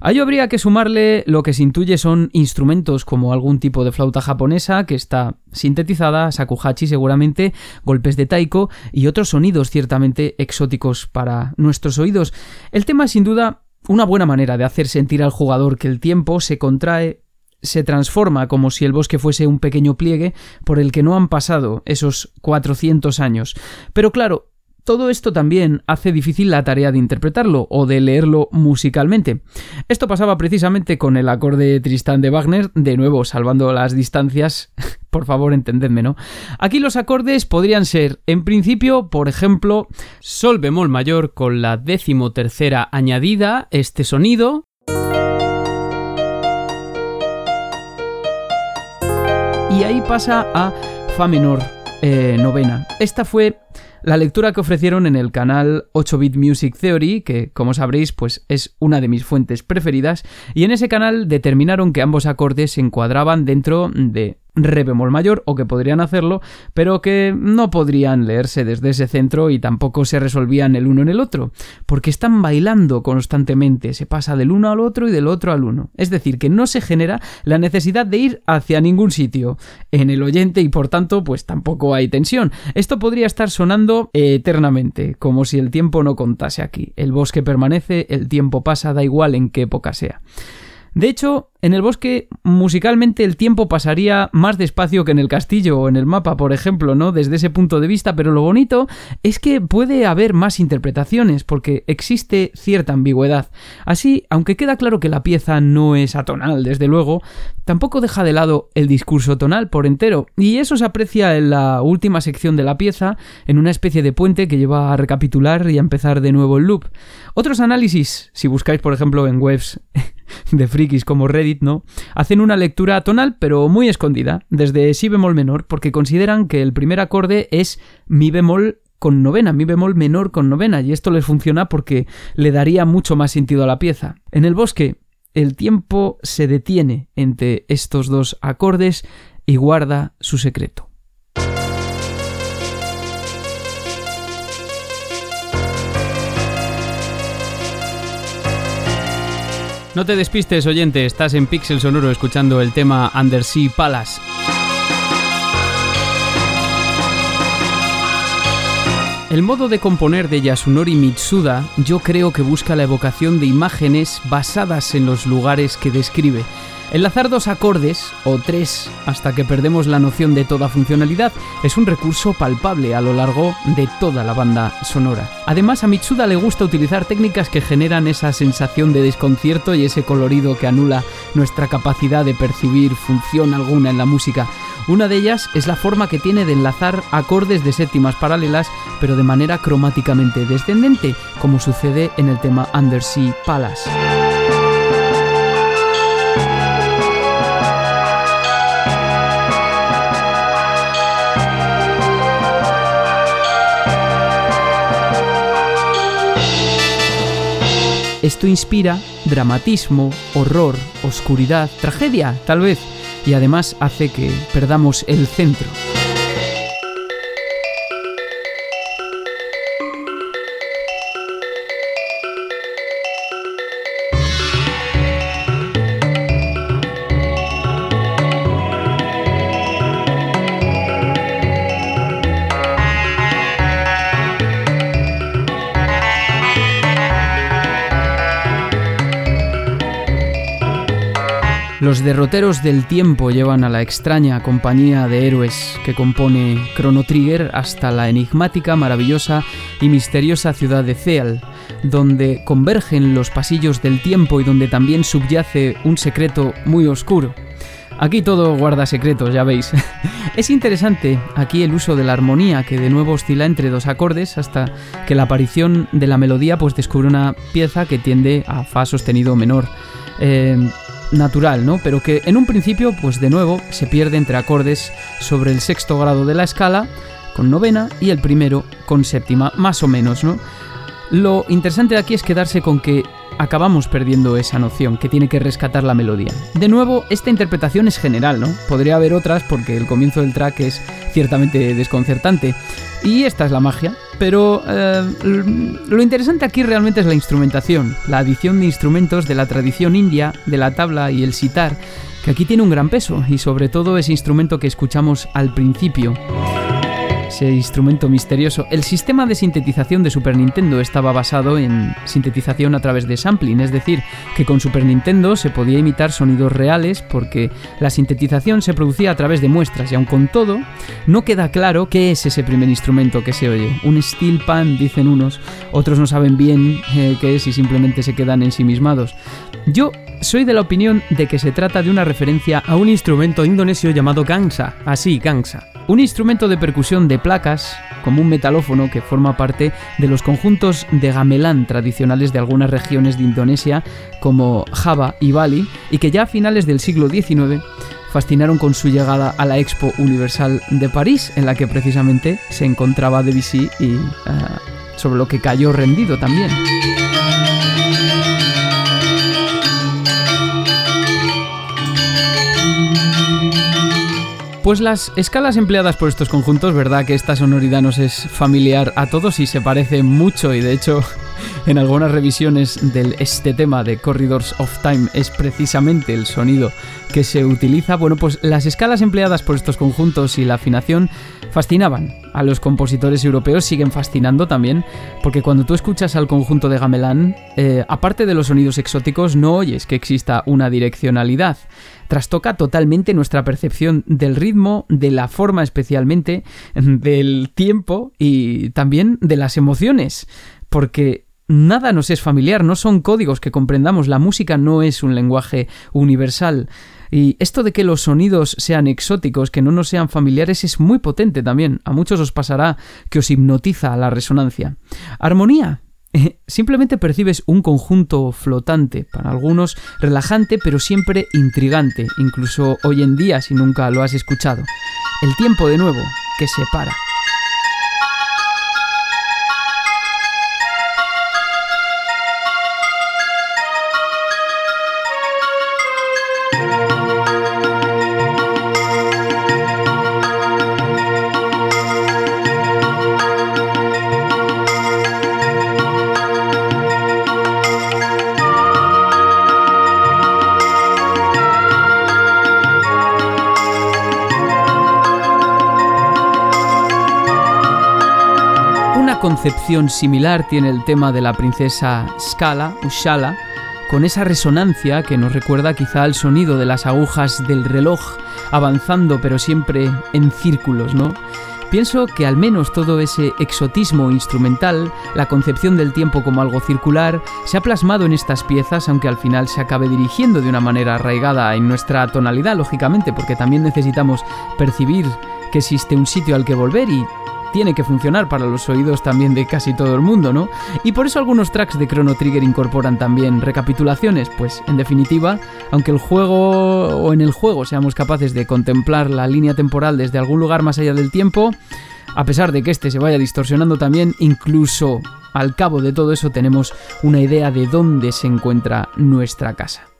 A ello habría que sumarle lo que se intuye son instrumentos como algún tipo de flauta japonesa que está sintetizada, sakuhachi seguramente, golpes de taiko y otros sonidos ciertamente exóticos para nuestros oídos. El tema es sin duda una buena manera de hacer sentir al jugador que el tiempo se contrae se transforma como si el bosque fuese un pequeño pliegue por el que no han pasado esos 400 años. Pero claro, todo esto también hace difícil la tarea de interpretarlo o de leerlo musicalmente. Esto pasaba precisamente con el acorde Tristán de Wagner, de nuevo salvando las distancias, por favor entendedme, ¿no? Aquí los acordes podrían ser, en principio, por ejemplo, Sol bemol mayor con la décimo tercera añadida, este sonido, y ahí pasa a Fa menor eh, novena. Esta fue la lectura que ofrecieron en el canal 8-Bit Music Theory, que como sabréis pues es una de mis fuentes preferidas, y en ese canal determinaron que ambos acordes se encuadraban dentro de re bemol mayor o que podrían hacerlo, pero que no podrían leerse desde ese centro y tampoco se resolvían el uno en el otro, porque están bailando constantemente, se pasa del uno al otro y del otro al uno. Es decir, que no se genera la necesidad de ir hacia ningún sitio en el oyente y por tanto pues tampoco hay tensión. Esto podría estar sonando eternamente, como si el tiempo no contase aquí. El bosque permanece, el tiempo pasa, da igual en qué época sea. De hecho, en el bosque, musicalmente el tiempo pasaría más despacio que en el castillo o en el mapa, por ejemplo, ¿no? Desde ese punto de vista, pero lo bonito es que puede haber más interpretaciones, porque existe cierta ambigüedad. Así, aunque queda claro que la pieza no es atonal, desde luego, tampoco deja de lado el discurso tonal por entero, y eso se aprecia en la última sección de la pieza, en una especie de puente que lleva a recapitular y a empezar de nuevo el loop. Otros análisis, si buscáis, por ejemplo, en webs de frikis como Reddit, ¿no? Hacen una lectura tonal, pero muy escondida, desde si bemol menor, porque consideran que el primer acorde es mi bemol con novena, mi bemol menor con novena, y esto les funciona porque le daría mucho más sentido a la pieza. En el bosque, el tiempo se detiene entre estos dos acordes y guarda su secreto. No te despistes, oyente, estás en Pixel Sonoro escuchando el tema Undersea Palace. El modo de componer de Yasunori Mitsuda yo creo que busca la evocación de imágenes basadas en los lugares que describe. Enlazar dos acordes, o tres, hasta que perdemos la noción de toda funcionalidad, es un recurso palpable a lo largo de toda la banda sonora. Además, a Mitsuda le gusta utilizar técnicas que generan esa sensación de desconcierto y ese colorido que anula nuestra capacidad de percibir función alguna en la música. Una de ellas es la forma que tiene de enlazar acordes de séptimas paralelas, pero de manera cromáticamente descendente, como sucede en el tema Undersea Palace. Esto inspira dramatismo, horror, oscuridad, tragedia, tal vez, y además hace que perdamos el centro. Derroteros del tiempo llevan a la extraña compañía de héroes que compone Chrono Trigger hasta la enigmática, maravillosa y misteriosa ciudad de Zeal, donde convergen los pasillos del tiempo y donde también subyace un secreto muy oscuro. Aquí todo guarda secretos, ya veis. es interesante aquí el uso de la armonía que de nuevo oscila entre dos acordes hasta que la aparición de la melodía pues descubre una pieza que tiende a fa sostenido menor. Eh, natural, ¿no? Pero que en un principio, pues de nuevo, se pierde entre acordes sobre el sexto grado de la escala, con novena, y el primero con séptima, más o menos, ¿no? Lo interesante de aquí es quedarse con que acabamos perdiendo esa noción que tiene que rescatar la melodía. De nuevo, esta interpretación es general, ¿no? Podría haber otras porque el comienzo del track es ciertamente desconcertante. Y esta es la magia. Pero eh, lo interesante aquí realmente es la instrumentación, la adición de instrumentos de la tradición india, de la tabla y el sitar, que aquí tiene un gran peso, y sobre todo ese instrumento que escuchamos al principio ese instrumento misterioso. El sistema de sintetización de Super Nintendo estaba basado en sintetización a través de sampling, es decir, que con Super Nintendo se podía imitar sonidos reales porque la sintetización se producía a través de muestras y aun con todo, no queda claro qué es ese primer instrumento que se oye. Un steel pan, dicen unos, otros no saben bien eh, qué es y simplemente se quedan ensimismados. Yo soy de la opinión de que se trata de una referencia a un instrumento indonesio llamado gangsa, así, gangsa. Un instrumento de percusión de placas, como un metalófono que forma parte de los conjuntos de gamelán tradicionales de algunas regiones de Indonesia, como Java y Bali, y que ya a finales del siglo XIX fascinaron con su llegada a la Expo Universal de París, en la que precisamente se encontraba Debussy y eh, sobre lo que cayó rendido también. Pues las escalas empleadas por estos conjuntos, verdad que esta sonoridad nos es familiar a todos y se parece mucho y de hecho en algunas revisiones de este tema de Corridors of Time es precisamente el sonido que se utiliza. Bueno, pues las escalas empleadas por estos conjuntos y la afinación fascinaban a los compositores europeos, siguen fascinando también, porque cuando tú escuchas al conjunto de Gamelán, eh, aparte de los sonidos exóticos, no oyes que exista una direccionalidad trastoca totalmente nuestra percepción del ritmo, de la forma especialmente, del tiempo y también de las emociones, porque nada nos es familiar, no son códigos que comprendamos, la música no es un lenguaje universal. Y esto de que los sonidos sean exóticos, que no nos sean familiares, es muy potente también. A muchos os pasará que os hipnotiza la resonancia. Armonía. Simplemente percibes un conjunto flotante, para algunos relajante, pero siempre intrigante, incluso hoy en día si nunca lo has escuchado. El tiempo de nuevo, que se para. concepción similar tiene el tema de la princesa Scala, Ushala, con esa resonancia que nos recuerda quizá al sonido de las agujas del reloj avanzando pero siempre en círculos, ¿no? Pienso que al menos todo ese exotismo instrumental, la concepción del tiempo como algo circular, se ha plasmado en estas piezas, aunque al final se acabe dirigiendo de una manera arraigada en nuestra tonalidad, lógicamente, porque también necesitamos percibir que existe un sitio al que volver y tiene que funcionar para los oídos también de casi todo el mundo, ¿no? Y por eso algunos tracks de Chrono Trigger incorporan también recapitulaciones, pues en definitiva, aunque el juego o en el juego seamos capaces de contemplar la línea temporal desde algún lugar más allá del tiempo, a pesar de que este se vaya distorsionando también, incluso al cabo de todo eso tenemos una idea de dónde se encuentra nuestra casa.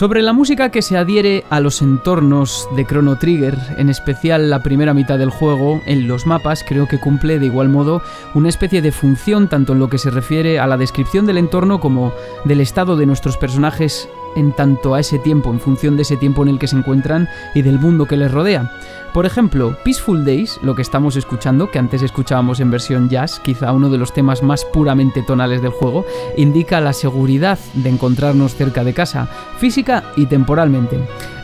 Sobre la música que se adhiere a los entornos de Chrono Trigger, en especial la primera mitad del juego, en los mapas, creo que cumple de igual modo una especie de función tanto en lo que se refiere a la descripción del entorno como del estado de nuestros personajes en tanto a ese tiempo, en función de ese tiempo en el que se encuentran y del mundo que les rodea. Por ejemplo, Peaceful Days, lo que estamos escuchando, que antes escuchábamos en versión jazz, quizá uno de los temas más puramente tonales del juego, indica la seguridad de encontrarnos cerca de casa, física y temporalmente.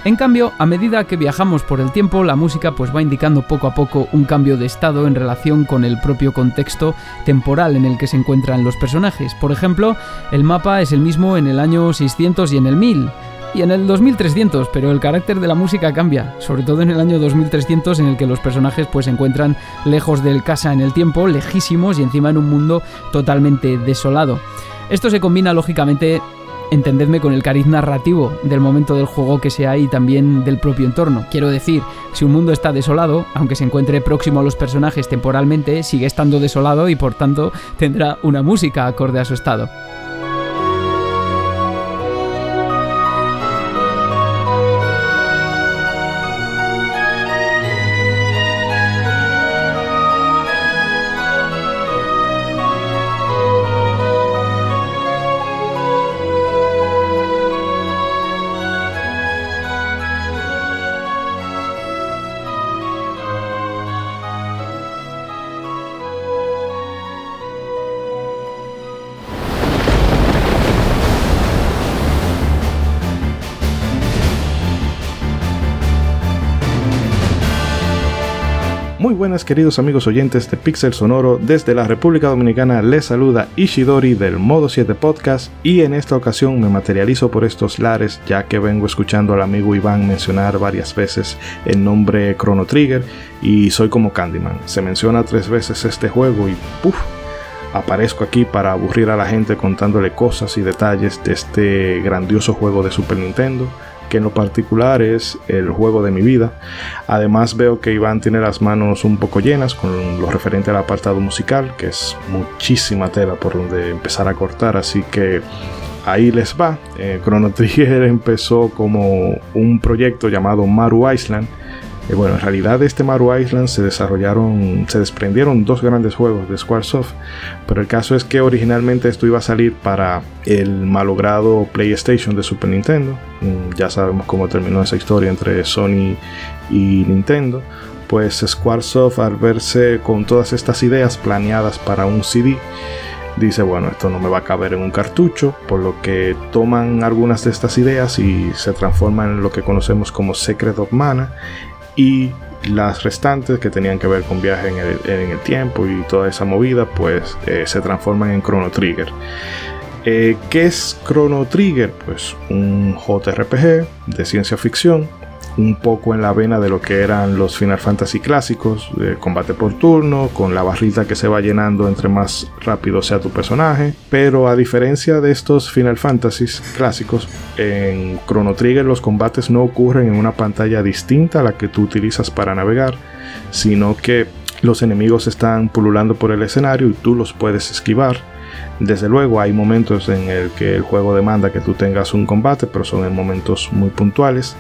En cambio, a medida que viajamos por el tiempo, la música pues va indicando poco a poco un cambio de estado en relación con el propio contexto temporal en el que se encuentran los personajes. Por ejemplo, el mapa es el mismo en el año 600 y en el 1000 y en el 2300, pero el carácter de la música cambia, sobre todo en el año 2300 en el que los personajes pues se encuentran lejos del casa en el tiempo, lejísimos y encima en un mundo totalmente desolado. Esto se combina lógicamente entendedme con el cariz narrativo del momento del juego que sea y también del propio entorno. Quiero decir, si un mundo está desolado, aunque se encuentre próximo a los personajes temporalmente, sigue estando desolado y por tanto tendrá una música acorde a su estado. Queridos amigos oyentes de Pixel Sonoro, desde la República Dominicana les saluda Ishidori del Modo 7 Podcast y en esta ocasión me materializo por estos lares ya que vengo escuchando al amigo Iván mencionar varias veces el nombre Chrono Trigger y soy como Candyman, se menciona tres veces este juego y puff, aparezco aquí para aburrir a la gente contándole cosas y detalles de este grandioso juego de Super Nintendo que en lo particular es el juego de mi vida. Además veo que Iván tiene las manos un poco llenas con lo referente al apartado musical, que es muchísima tela por donde empezar a cortar, así que ahí les va. Eh, empezó como un proyecto llamado Maru Island, eh, bueno, en realidad de este Maru Island se desarrollaron, se desprendieron dos grandes juegos de Squaresoft, pero el caso es que originalmente esto iba a salir para el malogrado PlayStation de Super Nintendo. Mm, ya sabemos cómo terminó esa historia entre Sony y Nintendo. Pues Squaresoft al verse con todas estas ideas planeadas para un CD, dice, bueno, esto no me va a caber en un cartucho, por lo que toman algunas de estas ideas y se transforman en lo que conocemos como Secret of Mana y las restantes que tenían que ver con viaje en el, tiempo y toda esa movida pues eh, se transforman en Chrono Trigger. Eh, ¿Qué es Chrono Trigger? Pues un JRPG de ciencia ficción un poco en la vena de lo que eran los Final Fantasy clásicos, combate por turno, con la barrita que se va llenando entre más rápido sea tu personaje. Pero a diferencia de estos Final Fantasy clásicos, en Chrono Trigger los combates no ocurren en una pantalla distinta a la que tú utilizas para navegar, sino que los enemigos están pululando por el escenario y tú los puedes esquivar. Desde luego hay momentos en el que el juego demanda que tú tengas un combate, pero son en momentos muy puntuales.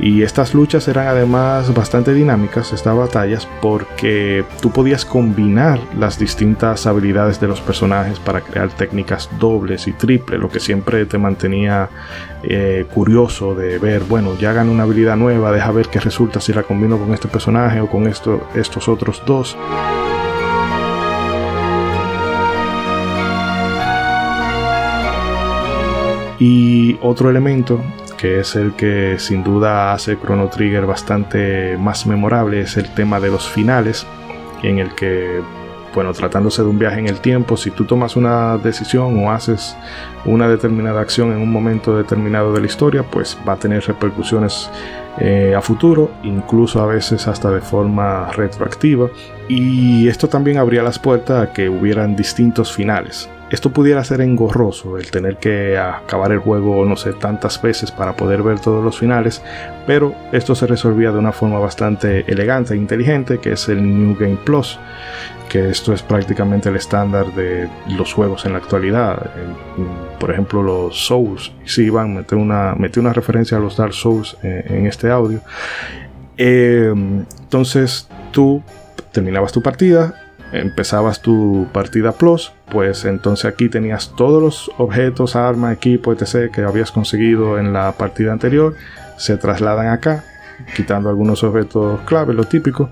Y estas luchas eran además bastante dinámicas, estas batallas, porque tú podías combinar las distintas habilidades de los personajes para crear técnicas dobles y triples, lo que siempre te mantenía eh, curioso de ver, bueno, ya gano una habilidad nueva, deja ver qué resulta si la combino con este personaje o con esto, estos otros dos. Y otro elemento que es el que sin duda hace Chrono Trigger bastante más memorable, es el tema de los finales, en el que, bueno, tratándose de un viaje en el tiempo, si tú tomas una decisión o haces una determinada acción en un momento determinado de la historia, pues va a tener repercusiones eh, a futuro, incluso a veces hasta de forma retroactiva. Y esto también abría las puertas a que hubieran distintos finales. Esto pudiera ser engorroso, el tener que acabar el juego, no sé, tantas veces para poder ver todos los finales, pero esto se resolvía de una forma bastante elegante e inteligente, que es el New Game Plus, que esto es prácticamente el estándar de los juegos en la actualidad. Por ejemplo, los Souls. Sí, Iván, metí una, una referencia a los Dark Souls eh, en este audio. Eh, entonces, tú terminabas tu partida, empezabas tu partida plus, pues entonces aquí tenías todos los objetos, arma, equipo, etc. que habías conseguido en la partida anterior, se trasladan acá, quitando algunos objetos clave, lo típico,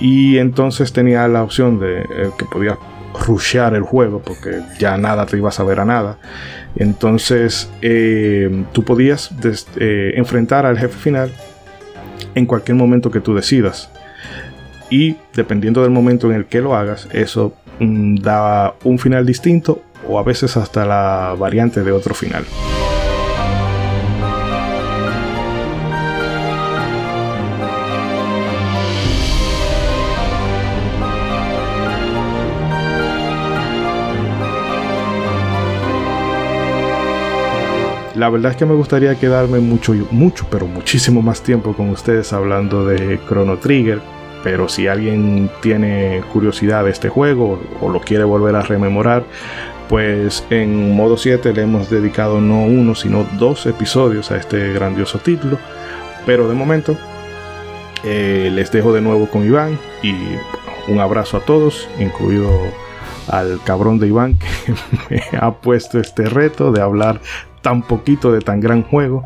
y entonces tenía la opción de eh, que podías rushear el juego porque ya nada te iba a saber a nada. Entonces eh, tú podías eh, enfrentar al jefe final en cualquier momento que tú decidas y dependiendo del momento en el que lo hagas, eso mm, da un final distinto o a veces hasta la variante de otro final. La verdad es que me gustaría quedarme mucho, mucho, pero muchísimo más tiempo con ustedes hablando de Chrono Trigger, pero si alguien tiene curiosidad de este juego o lo quiere volver a rememorar, pues en modo 7 le hemos dedicado no uno, sino dos episodios a este grandioso título. Pero de momento eh, les dejo de nuevo con Iván y un abrazo a todos, incluido al cabrón de Iván que me ha puesto este reto de hablar tan poquito de tan gran juego.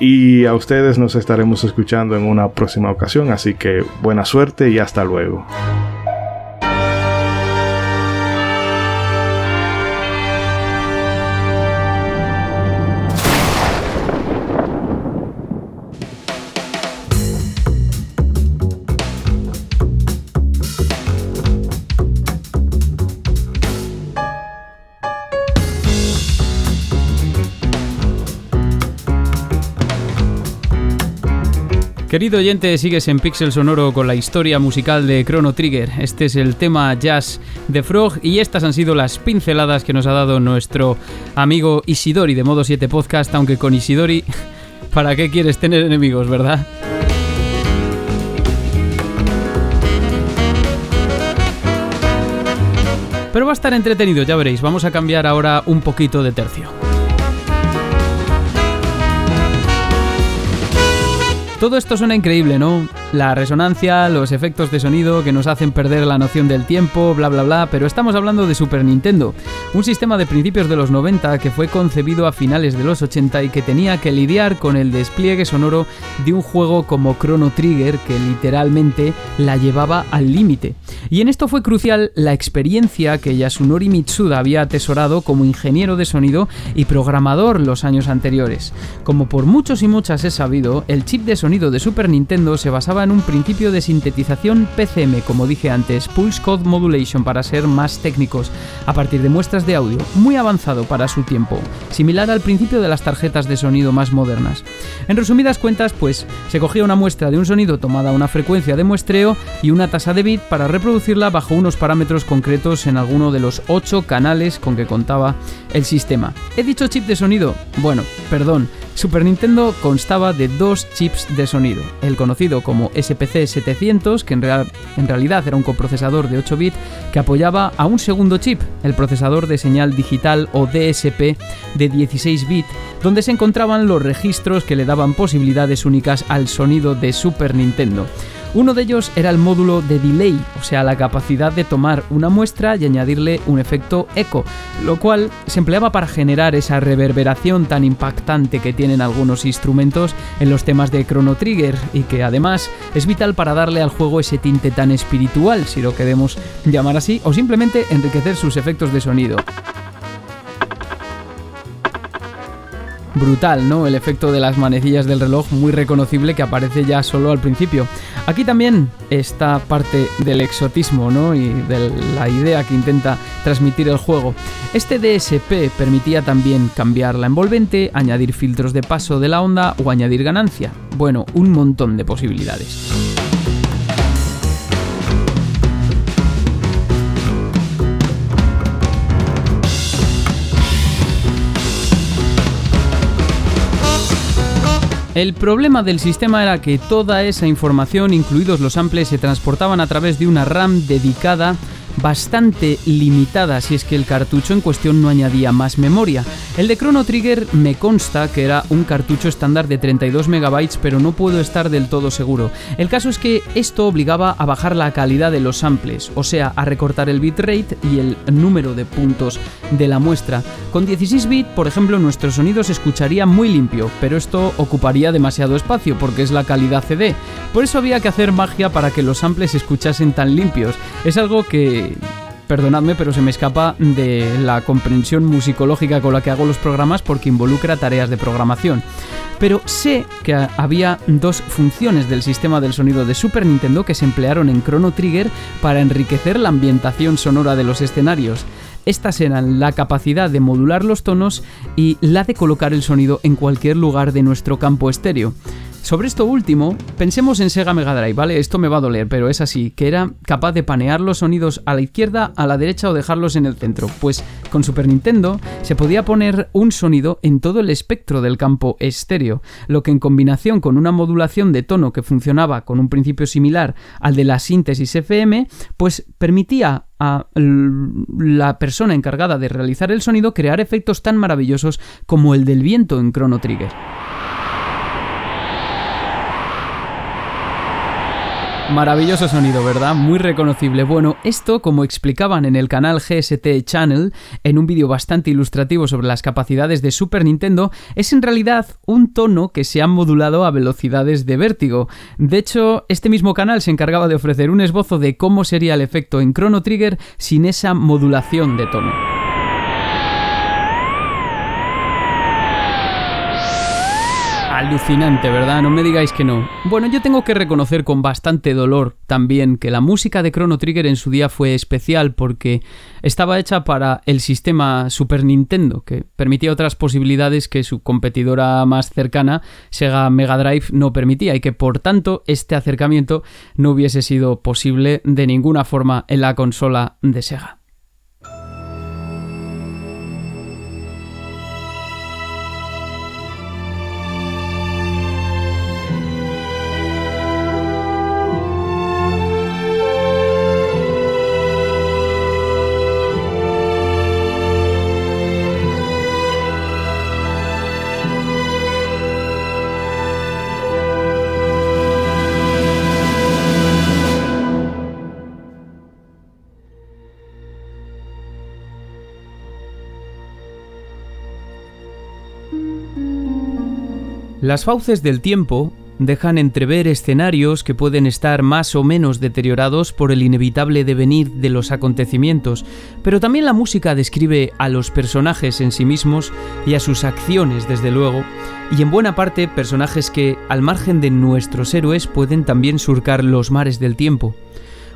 Y a ustedes nos estaremos escuchando en una próxima ocasión, así que buena suerte y hasta luego. Querido oyente, sigues en Pixel Sonoro con la historia musical de Chrono Trigger. Este es el tema jazz de Frog y estas han sido las pinceladas que nos ha dado nuestro amigo Isidori de Modo 7 Podcast, aunque con Isidori, ¿para qué quieres tener enemigos, verdad? Pero va a estar entretenido, ya veréis. Vamos a cambiar ahora un poquito de tercio. Todo esto suena increíble, ¿no? La resonancia, los efectos de sonido que nos hacen perder la noción del tiempo, bla bla bla, pero estamos hablando de Super Nintendo, un sistema de principios de los 90 que fue concebido a finales de los 80 y que tenía que lidiar con el despliegue sonoro de un juego como Chrono Trigger que literalmente la llevaba al límite. Y en esto fue crucial la experiencia que Yasunori Mitsuda había atesorado como ingeniero de sonido y programador los años anteriores. Como por muchos y muchas he sabido, el chip de sonido de Super Nintendo se basaba en un principio de sintetización PCM, como dije antes, Pulse Code Modulation para ser más técnicos, a partir de muestras de audio, muy avanzado para su tiempo, similar al principio de las tarjetas de sonido más modernas. En resumidas cuentas, pues, se cogía una muestra de un sonido tomada a una frecuencia de muestreo y una tasa de bit para reproducirla bajo unos parámetros concretos en alguno de los 8 canales con que contaba el sistema. ¿He dicho chip de sonido? Bueno, perdón, Super Nintendo constaba de dos chips de sonido, el conocido como SPC 700, que en, en realidad era un coprocesador de 8 bits que apoyaba a un segundo chip, el procesador de señal digital o DSP de 16 bits, donde se encontraban los registros que le daban posibilidades únicas al sonido de Super Nintendo. Uno de ellos era el módulo de delay, o sea, la capacidad de tomar una muestra y añadirle un efecto eco, lo cual se empleaba para generar esa reverberación tan impactante que tienen algunos instrumentos en los temas de Chrono Trigger y que además es vital para darle al juego ese tinte tan espiritual, si lo queremos llamar así, o simplemente enriquecer sus efectos de sonido. Brutal, ¿no? El efecto de las manecillas del reloj muy reconocible que aparece ya solo al principio. Aquí también está parte del exotismo, ¿no? Y de la idea que intenta transmitir el juego. Este DSP permitía también cambiar la envolvente, añadir filtros de paso de la onda o añadir ganancia. Bueno, un montón de posibilidades. El problema del sistema era que toda esa información, incluidos los samples, se transportaban a través de una RAM dedicada bastante limitada si es que el cartucho en cuestión no añadía más memoria. El de Chrono Trigger me consta que era un cartucho estándar de 32 MB, pero no puedo estar del todo seguro. El caso es que esto obligaba a bajar la calidad de los samples, o sea, a recortar el bitrate y el número de puntos de la muestra. Con 16 bits, por ejemplo, nuestro sonido se escucharía muy limpio, pero esto ocuparía demasiado espacio porque es la calidad CD. Por eso había que hacer magia para que los samples se escuchasen tan limpios. Es algo que perdonadme, pero se me escapa de la comprensión musicológica con la que hago los programas porque involucra tareas de programación. Pero sé que había dos funciones del sistema del sonido de Super Nintendo que se emplearon en Chrono Trigger para enriquecer la ambientación sonora de los escenarios. Estas eran la capacidad de modular los tonos y la de colocar el sonido en cualquier lugar de nuestro campo estéreo. Sobre esto último, pensemos en Sega Mega Drive, ¿vale? Esto me va a doler, pero es así, que era capaz de panear los sonidos a la izquierda, a la derecha o dejarlos en el centro. Pues con Super Nintendo se podía poner un sonido en todo el espectro del campo estéreo, lo que en combinación con una modulación de tono que funcionaba con un principio similar al de la síntesis FM, pues permitía a la persona encargada de realizar el sonido crear efectos tan maravillosos como el del viento en Chrono Trigger. Maravilloso sonido, ¿verdad? Muy reconocible. Bueno, esto, como explicaban en el canal GST Channel, en un vídeo bastante ilustrativo sobre las capacidades de Super Nintendo, es en realidad un tono que se ha modulado a velocidades de vértigo. De hecho, este mismo canal se encargaba de ofrecer un esbozo de cómo sería el efecto en Chrono Trigger sin esa modulación de tono. Alucinante, ¿verdad? No me digáis que no. Bueno, yo tengo que reconocer con bastante dolor también que la música de Chrono Trigger en su día fue especial porque estaba hecha para el sistema Super Nintendo, que permitía otras posibilidades que su competidora más cercana, Sega Mega Drive, no permitía y que por tanto este acercamiento no hubiese sido posible de ninguna forma en la consola de Sega. Las fauces del tiempo dejan entrever escenarios que pueden estar más o menos deteriorados por el inevitable devenir de los acontecimientos, pero también la música describe a los personajes en sí mismos y a sus acciones, desde luego, y en buena parte personajes que, al margen de nuestros héroes, pueden también surcar los mares del tiempo.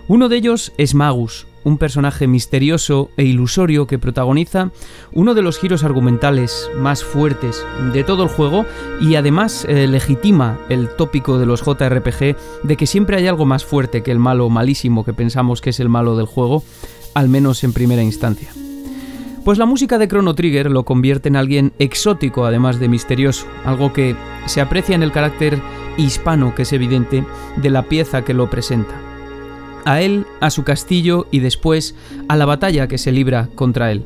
Uno de ellos es Magus, un personaje misterioso e ilusorio que protagoniza uno de los giros argumentales más fuertes de todo el juego y además eh, legitima el tópico de los JRPG de que siempre hay algo más fuerte que el malo malísimo que pensamos que es el malo del juego, al menos en primera instancia. Pues la música de Chrono Trigger lo convierte en alguien exótico además de misterioso, algo que se aprecia en el carácter hispano que es evidente de la pieza que lo presenta. A él, a su castillo y después a la batalla que se libra contra él.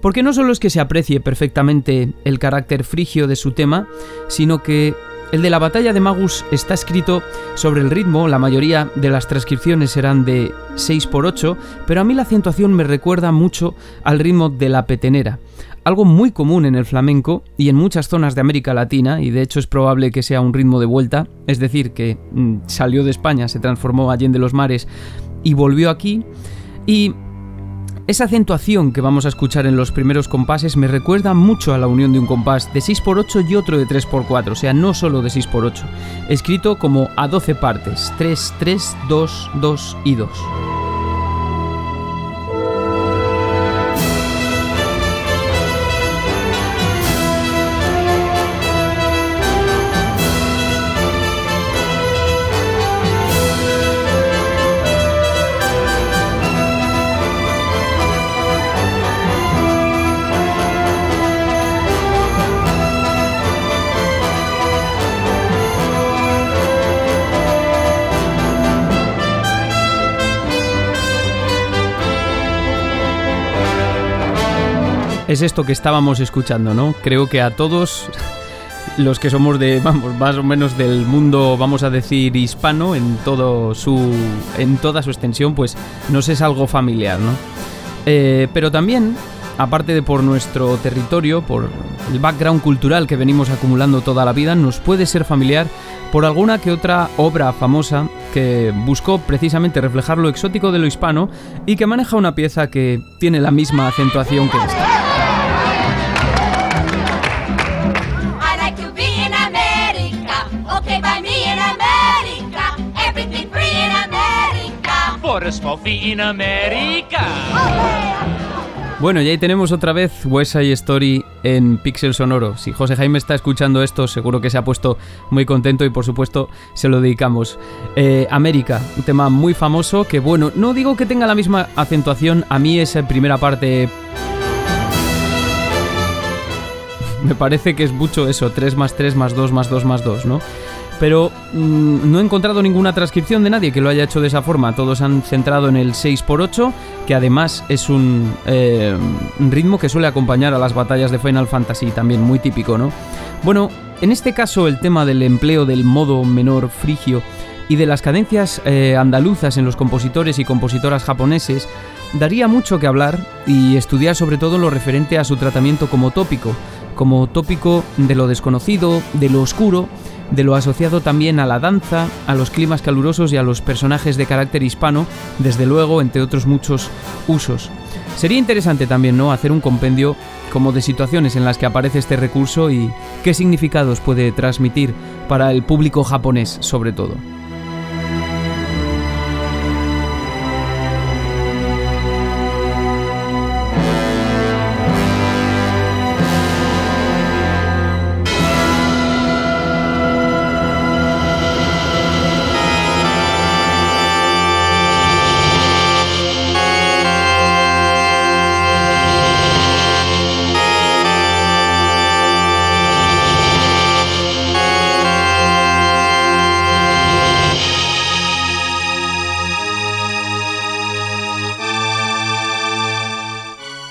Porque no solo es que se aprecie perfectamente el carácter frigio de su tema, sino que el de la batalla de Magus está escrito sobre el ritmo, la mayoría de las transcripciones serán de 6 por 8, pero a mí la acentuación me recuerda mucho al ritmo de la petenera, algo muy común en el flamenco y en muchas zonas de América Latina, y de hecho es probable que sea un ritmo de vuelta, es decir, que mm, salió de España, se transformó allí en los mares y volvió aquí, y esa acentuación que vamos a escuchar en los primeros compases me recuerda mucho a la unión de un compás de 6x8 y otro de 3x4, o sea, no solo de 6x8, escrito como a 12 partes, 3, 3, 2, 2 y 2. Es esto que estábamos escuchando, ¿no? Creo que a todos los que somos de, vamos, más o menos del mundo, vamos a decir, hispano, en, todo su, en toda su extensión, pues nos es algo familiar, ¿no? Eh, pero también, aparte de por nuestro territorio, por el background cultural que venimos acumulando toda la vida, nos puede ser familiar por alguna que otra obra famosa que buscó precisamente reflejar lo exótico de lo hispano y que maneja una pieza que tiene la misma acentuación que esta. Bueno, y ahí tenemos otra vez West Side Story en Pixel Sonoro. Si José Jaime está escuchando esto, seguro que se ha puesto muy contento y por supuesto se lo dedicamos. Eh, América, un tema muy famoso que, bueno, no digo que tenga la misma acentuación, a mí esa primera parte... Me parece que es mucho eso, 3 más 3 más 2 más 2 más 2, ¿no? Pero mm, no he encontrado ninguna transcripción de nadie que lo haya hecho de esa forma. Todos han centrado en el 6x8, que además es un, eh, ritmo que suele acompañar a las batallas de Final Fantasy, también muy típico, ¿no? Bueno, en este caso el tema del empleo del modo menor frigio y de las cadencias eh, andaluzas en los compositores y compositoras japoneses daría mucho que hablar y estudiar sobre todo lo referente a su tratamiento como tópico, como tópico de lo desconocido, de lo oscuro, de lo asociado también a la danza, a los climas calurosos y a los personajes de carácter hispano, desde luego, entre otros muchos usos. Sería interesante también, ¿no?, hacer un compendio como de situaciones en las que aparece este recurso y qué significados puede transmitir para el público japonés, sobre todo.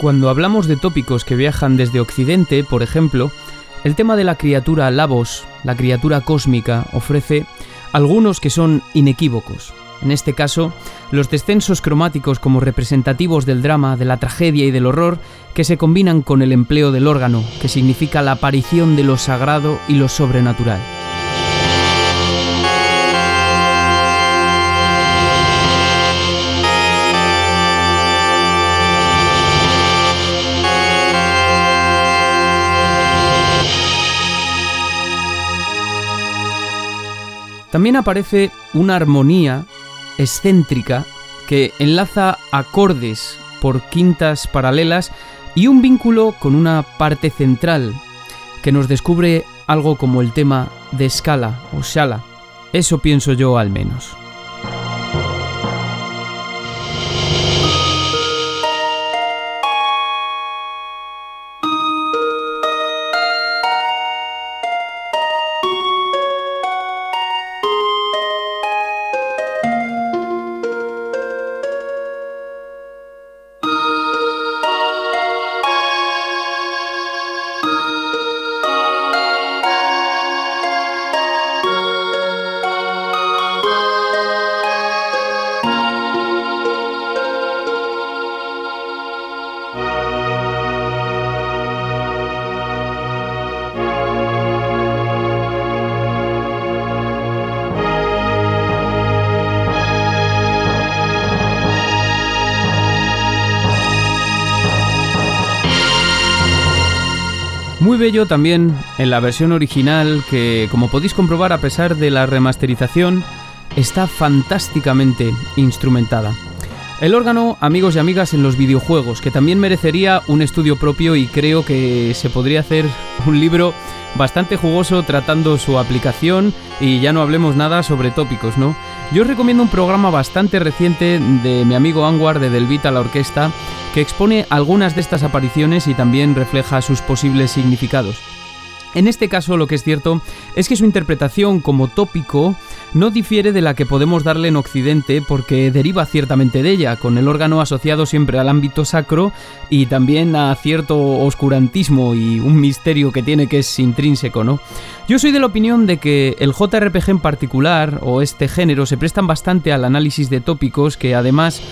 Cuando hablamos de tópicos que viajan desde Occidente, por ejemplo, el tema de la criatura Lavos, la criatura cósmica, ofrece algunos que son inequívocos. En este caso, los descensos cromáticos como representativos del drama, de la tragedia y del horror, que se combinan con el empleo del órgano, que significa la aparición de lo sagrado y lo sobrenatural. También aparece una armonía excéntrica que enlaza acordes por quintas paralelas y un vínculo con una parte central que nos descubre algo como el tema de escala o shala. Eso pienso yo al menos. También en la versión original que, como podéis comprobar a pesar de la remasterización, está fantásticamente instrumentada. El órgano, amigos y amigas, en los videojuegos, que también merecería un estudio propio y creo que se podría hacer un libro bastante jugoso tratando su aplicación y ya no hablemos nada sobre tópicos, ¿no? Yo os recomiendo un programa bastante reciente de mi amigo Anwar de Delvita la Orquesta que expone algunas de estas apariciones y también refleja sus posibles significados. En este caso lo que es cierto es que su interpretación como tópico no difiere de la que podemos darle en Occidente porque deriva ciertamente de ella, con el órgano asociado siempre al ámbito sacro y también a cierto oscurantismo y un misterio que tiene que es intrínseco, ¿no? Yo soy de la opinión de que el JRPG en particular o este género se prestan bastante al análisis de tópicos que además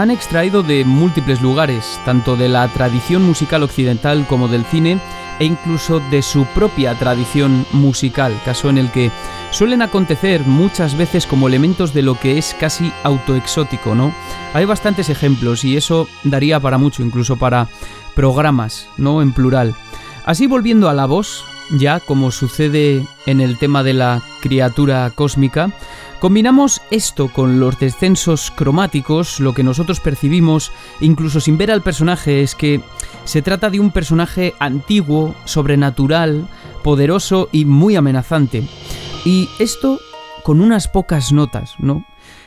han extraído de múltiples lugares, tanto de la tradición musical occidental como del cine, e incluso de su propia tradición musical, caso en el que suelen acontecer muchas veces como elementos de lo que es casi autoexótico, ¿no? Hay bastantes ejemplos y eso daría para mucho, incluso para programas, ¿no? En plural. Así volviendo a la voz, ya como sucede en el tema de la criatura cósmica, Combinamos esto con los descensos cromáticos, lo que nosotros percibimos, incluso sin ver al personaje, es que se trata de un personaje antiguo, sobrenatural, poderoso y muy amenazante. Y esto con unas pocas notas, ¿no?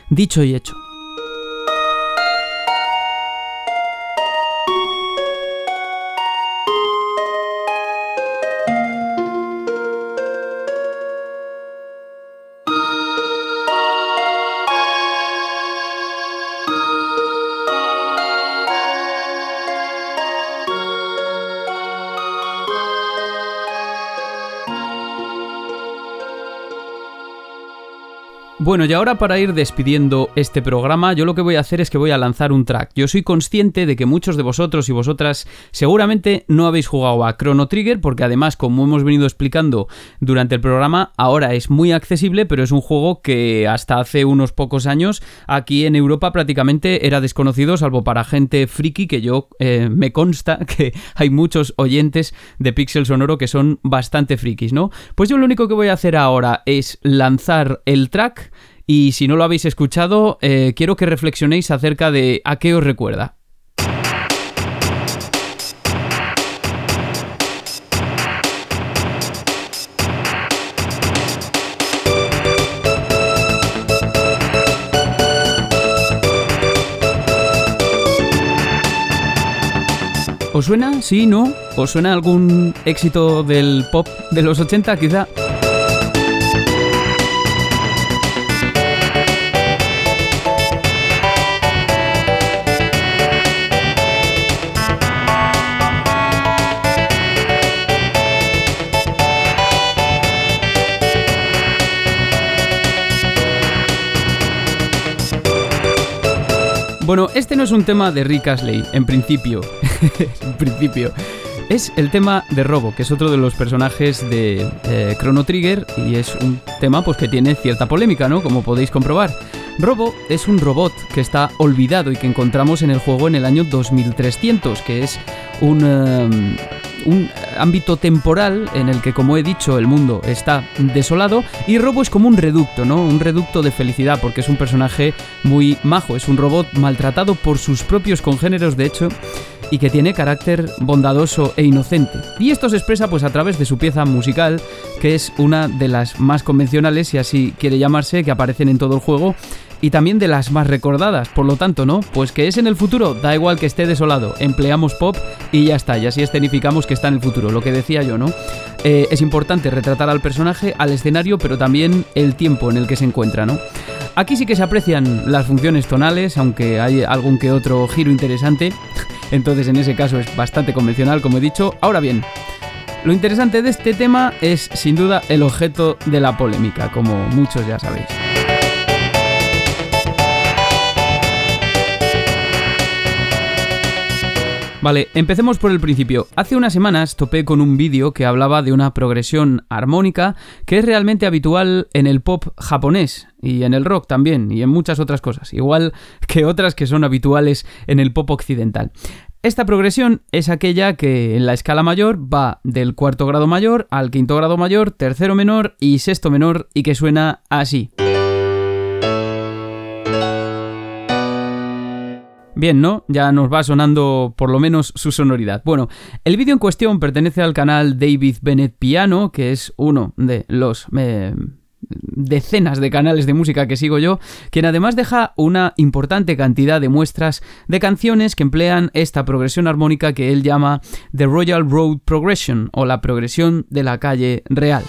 Dicho y hecho. Bueno, y ahora para ir despidiendo este programa, yo lo que voy a hacer es que voy a lanzar un track. Yo soy consciente de que muchos de vosotros y vosotras seguramente no habéis jugado a Chrono Trigger, porque además, como hemos venido explicando durante el programa, ahora es muy accesible, pero es un juego que hasta hace unos pocos años aquí en Europa prácticamente era desconocido, salvo para gente friki, que yo eh, me consta que hay muchos oyentes de Pixel Sonoro que son bastante frikis, ¿no? Pues yo lo único que voy a hacer ahora es lanzar el track y si no lo habéis escuchado, eh, quiero que reflexionéis acerca de a qué os recuerda. ¿Os suena? ¿Sí? ¿No? ¿Os suena algún éxito del pop de los 80 quizá? Bueno, este no es un tema de Rick Astley, en principio. en principio. Es el tema de Robo, que es otro de los personajes de eh, Chrono Trigger y es un tema pues, que tiene cierta polémica, ¿no? Como podéis comprobar. Robo es un robot que está olvidado y que encontramos en el juego en el año 2300, que es un, um, un ámbito temporal en el que, como he dicho, el mundo está desolado y Robo es como un reducto, ¿no? Un reducto de felicidad porque es un personaje muy majo, es un robot maltratado por sus propios congéneros, de hecho, y que tiene carácter bondadoso e inocente. Y esto se expresa pues a través de su pieza musical, que es una de las más convencionales, si así quiere llamarse, que aparecen en todo el juego y también de las más recordadas. Por lo tanto, ¿no? Pues que es en el futuro, da igual que esté desolado, empleamos pop y ya está, y así escenificamos que está en el futuro, lo que decía yo, ¿no? Eh, es importante retratar al personaje, al escenario, pero también el tiempo en el que se encuentra, ¿no? Aquí sí que se aprecian las funciones tonales, aunque hay algún que otro giro interesante, entonces en ese caso es bastante convencional, como he dicho. Ahora bien, lo interesante de este tema es sin duda el objeto de la polémica, como muchos ya sabéis. Vale, empecemos por el principio. Hace unas semanas topé con un vídeo que hablaba de una progresión armónica que es realmente habitual en el pop japonés y en el rock también y en muchas otras cosas, igual que otras que son habituales en el pop occidental. Esta progresión es aquella que en la escala mayor va del cuarto grado mayor al quinto grado mayor, tercero menor y sexto menor y que suena así. Bien, ¿no? Ya nos va sonando por lo menos su sonoridad. Bueno, el vídeo en cuestión pertenece al canal David Bennett Piano, que es uno de los... Eh, decenas de canales de música que sigo yo, quien además deja una importante cantidad de muestras de canciones que emplean esta progresión armónica que él llama The Royal Road Progression o la progresión de la calle real.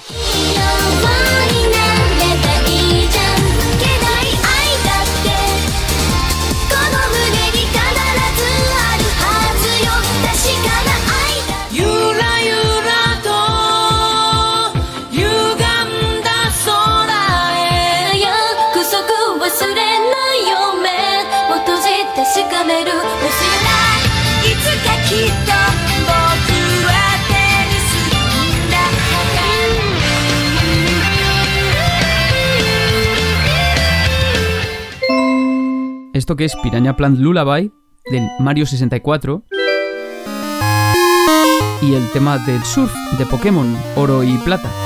Esto que es Piraña Plant Lullaby del Mario 64 y el tema del surf de Pokémon Oro y Plata.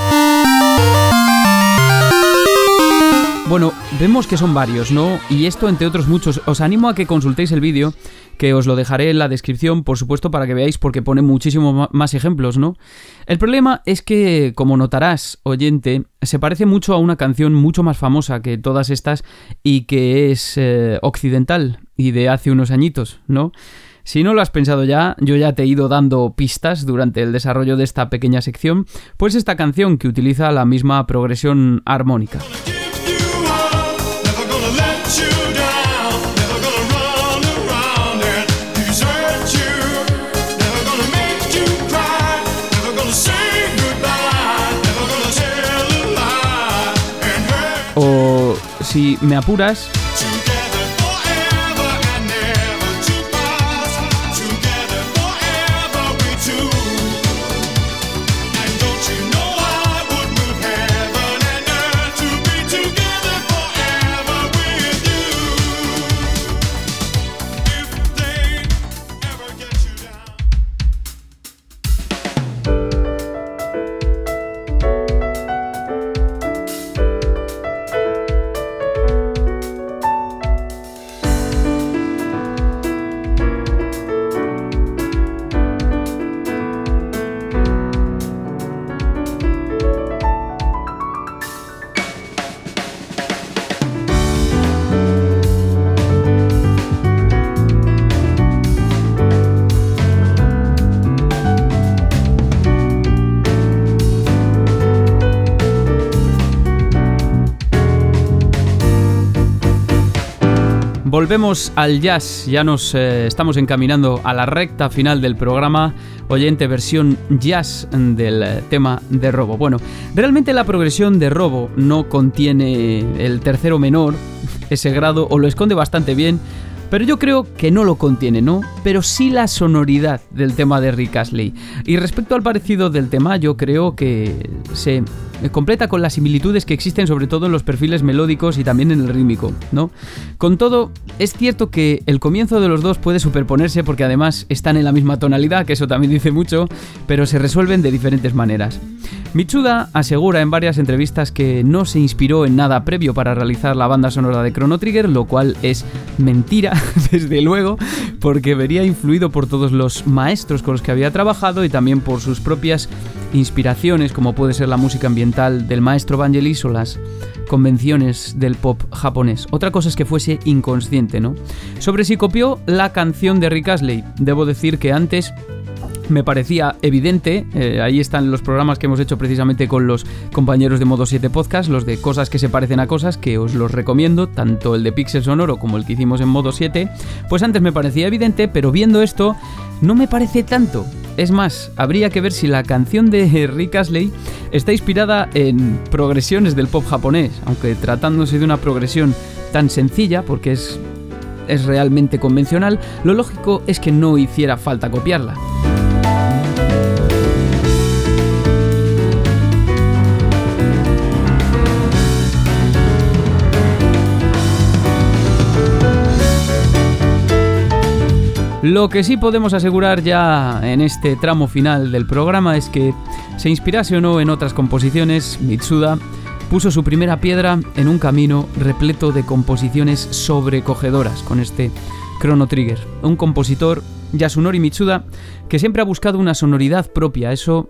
Bueno, vemos que son varios, ¿no? Y esto entre otros muchos. Os animo a que consultéis el vídeo, que os lo dejaré en la descripción, por supuesto, para que veáis, porque pone muchísimos más ejemplos, ¿no? El problema es que, como notarás, oyente, se parece mucho a una canción mucho más famosa que todas estas y que es eh, occidental y de hace unos añitos, ¿no? Si no lo has pensado ya, yo ya te he ido dando pistas durante el desarrollo de esta pequeña sección, pues esta canción que utiliza la misma progresión armónica. O si me apuras, Volvemos al jazz, ya nos eh, estamos encaminando a la recta final del programa, oyente versión jazz del eh, tema de robo. Bueno, realmente la progresión de robo no contiene el tercero menor, ese grado, o lo esconde bastante bien, pero yo creo que no lo contiene, ¿no? Pero sí la sonoridad del tema de Rick Astley. Y respecto al parecido del tema, yo creo que se completa con las similitudes que existen sobre todo en los perfiles melódicos y también en el rítmico, ¿no? Con todo, es cierto que el comienzo de los dos puede superponerse porque además están en la misma tonalidad, que eso también dice mucho, pero se resuelven de diferentes maneras. Michuda asegura en varias entrevistas que no se inspiró en nada previo para realizar la banda sonora de Chrono Trigger, lo cual es mentira, desde luego, porque vería influido por todos los maestros con los que había trabajado y también por sus propias inspiraciones, como puede ser la música ambiental del maestro Vangelis o las convenciones del pop japonés. Otra cosa es que fuese inconsciente, ¿no? Sobre si copió la canción de Rick Astley, debo decir que antes me parecía evidente. Eh, ahí están los programas que hemos hecho precisamente con los compañeros de Modo 7 Podcast, los de cosas que se parecen a cosas, que os los recomiendo, tanto el de Pixel Sonoro como el que hicimos en Modo 7. Pues antes me parecía evidente, pero viendo esto, no me parece tanto. Es más, habría que ver si la canción de Rick Astley está inspirada en progresiones del pop japonés, aunque tratándose de una progresión tan sencilla, porque es, es realmente convencional, lo lógico es que no hiciera falta copiarla. Lo que sí podemos asegurar ya en este tramo final del programa es que, se inspirase o no en otras composiciones, Mitsuda puso su primera piedra en un camino repleto de composiciones sobrecogedoras con este Chrono Trigger. Un compositor, Yasunori Mitsuda, que siempre ha buscado una sonoridad propia, eso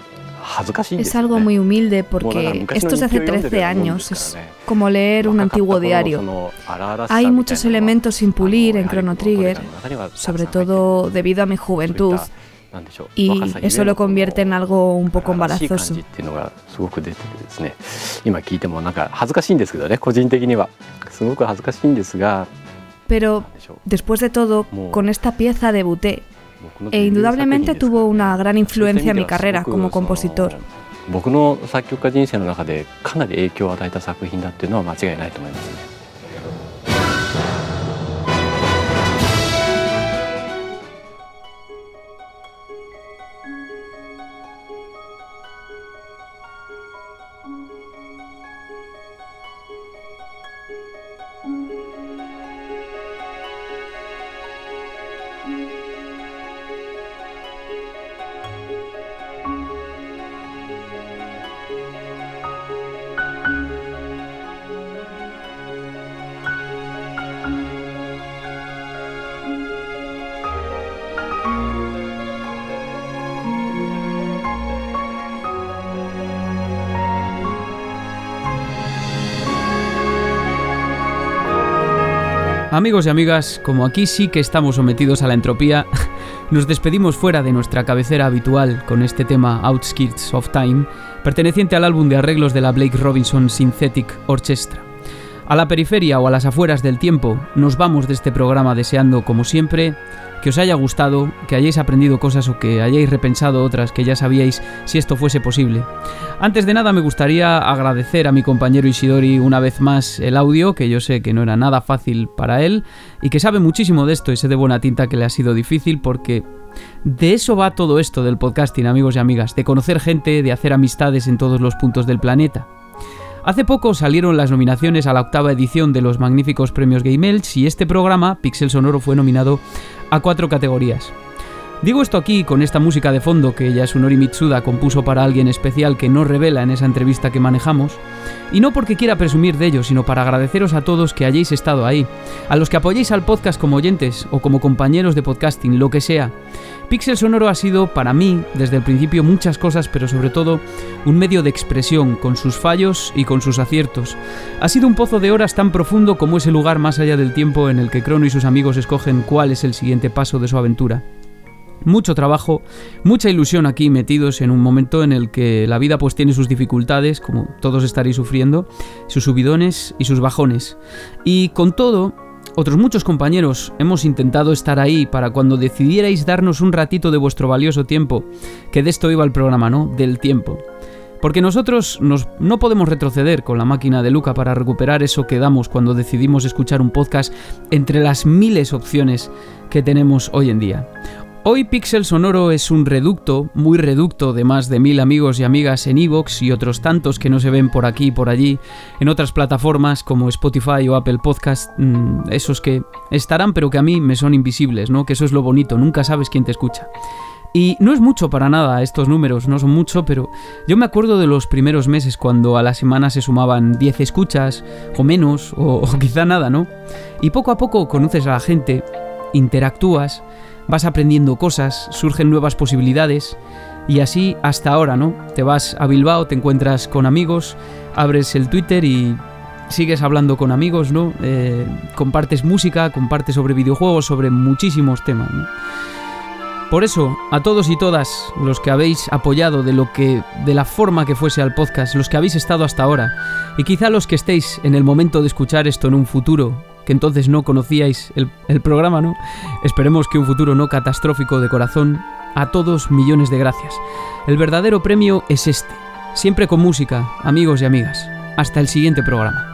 Es algo muy humilde porque esto es hace 13 años, es como leer un antiguo diario. Hay muchos elementos sin pulir en Chrono Trigger, sobre todo debido a mi juventud, y eso lo convierte en algo un poco embarazoso. Pero después de todo, con esta pieza debuté e indudablemente tuvo una gran influencia en mi carrera como compositor. 僕の作曲家人生の中でかなり影響を与えた作品だっていうのは間違いないと思いますね。 Amigos y amigas, como aquí sí que estamos sometidos a la entropía, nos despedimos fuera de nuestra cabecera habitual con este tema Outskirts of Time, perteneciente al álbum de arreglos de la Blake Robinson Synthetic Orchestra. A la periferia o a las afueras del tiempo, nos vamos de este programa deseando, como siempre, que os haya gustado, que hayáis aprendido cosas o que hayáis repensado otras que ya sabíais si esto fuese posible. Antes de nada me gustaría agradecer a mi compañero Isidori una vez más el audio, que yo sé que no era nada fácil para él y que sabe muchísimo de esto y sé de buena tinta que le ha sido difícil porque de eso va todo esto del podcasting, amigos y amigas, de conocer gente, de hacer amistades en todos los puntos del planeta. Hace poco salieron las nominaciones a la octava edición de los magníficos premios Game Elch y este programa, Pixel Sonoro, fue nominado a cuatro categorías. Digo esto aquí con esta música de fondo que Yasunori Mitsuda compuso para alguien especial que no revela en esa entrevista que manejamos, y no porque quiera presumir de ello, sino para agradeceros a todos que hayáis estado ahí, a los que apoyéis al podcast como oyentes o como compañeros de podcasting, lo que sea. Pixel Sonoro ha sido para mí desde el principio muchas cosas, pero sobre todo un medio de expresión, con sus fallos y con sus aciertos. Ha sido un pozo de horas tan profundo como ese lugar más allá del tiempo en el que Crono y sus amigos escogen cuál es el siguiente paso de su aventura. Mucho trabajo, mucha ilusión aquí metidos en un momento en el que la vida pues tiene sus dificultades, como todos estaréis sufriendo, sus subidones y sus bajones. Y con todo, otros muchos compañeros hemos intentado estar ahí para cuando decidierais darnos un ratito de vuestro valioso tiempo, que de esto iba el programa, ¿no? Del tiempo. Porque nosotros no podemos retroceder con la máquina de Luca para recuperar eso que damos cuando decidimos escuchar un podcast entre las miles opciones que tenemos hoy en día. Hoy Pixel Sonoro es un reducto, muy reducto de más de mil amigos y amigas en Evox y otros tantos que no se ven por aquí y por allí en otras plataformas como Spotify o Apple Podcast, mm, esos que estarán pero que a mí me son invisibles, ¿no? Que eso es lo bonito, nunca sabes quién te escucha. Y no es mucho para nada estos números, no son mucho, pero yo me acuerdo de los primeros meses cuando a la semana se sumaban 10 escuchas, o menos, o, o quizá nada, ¿no? Y poco a poco conoces a la gente, interactúas, vas aprendiendo cosas, surgen nuevas posibilidades y así hasta ahora, ¿no? Te vas a Bilbao, te encuentras con amigos, abres el Twitter y sigues hablando con amigos, ¿no? Eh, compartes música, compartes sobre videojuegos, sobre muchísimos temas, Por eso, a todos y todas los que habéis apoyado de lo que de la forma que fuese al podcast, los que habéis estado hasta ahora y quizá los que estéis en el momento de escuchar esto en un futuro que entonces no conocíais el, el programa, ¿no? Esperemos que un futuro no catastrófico de corazón. A todos millones de gracias. El verdadero premio es este, siempre con música, amigos y amigas. Hasta el siguiente programa.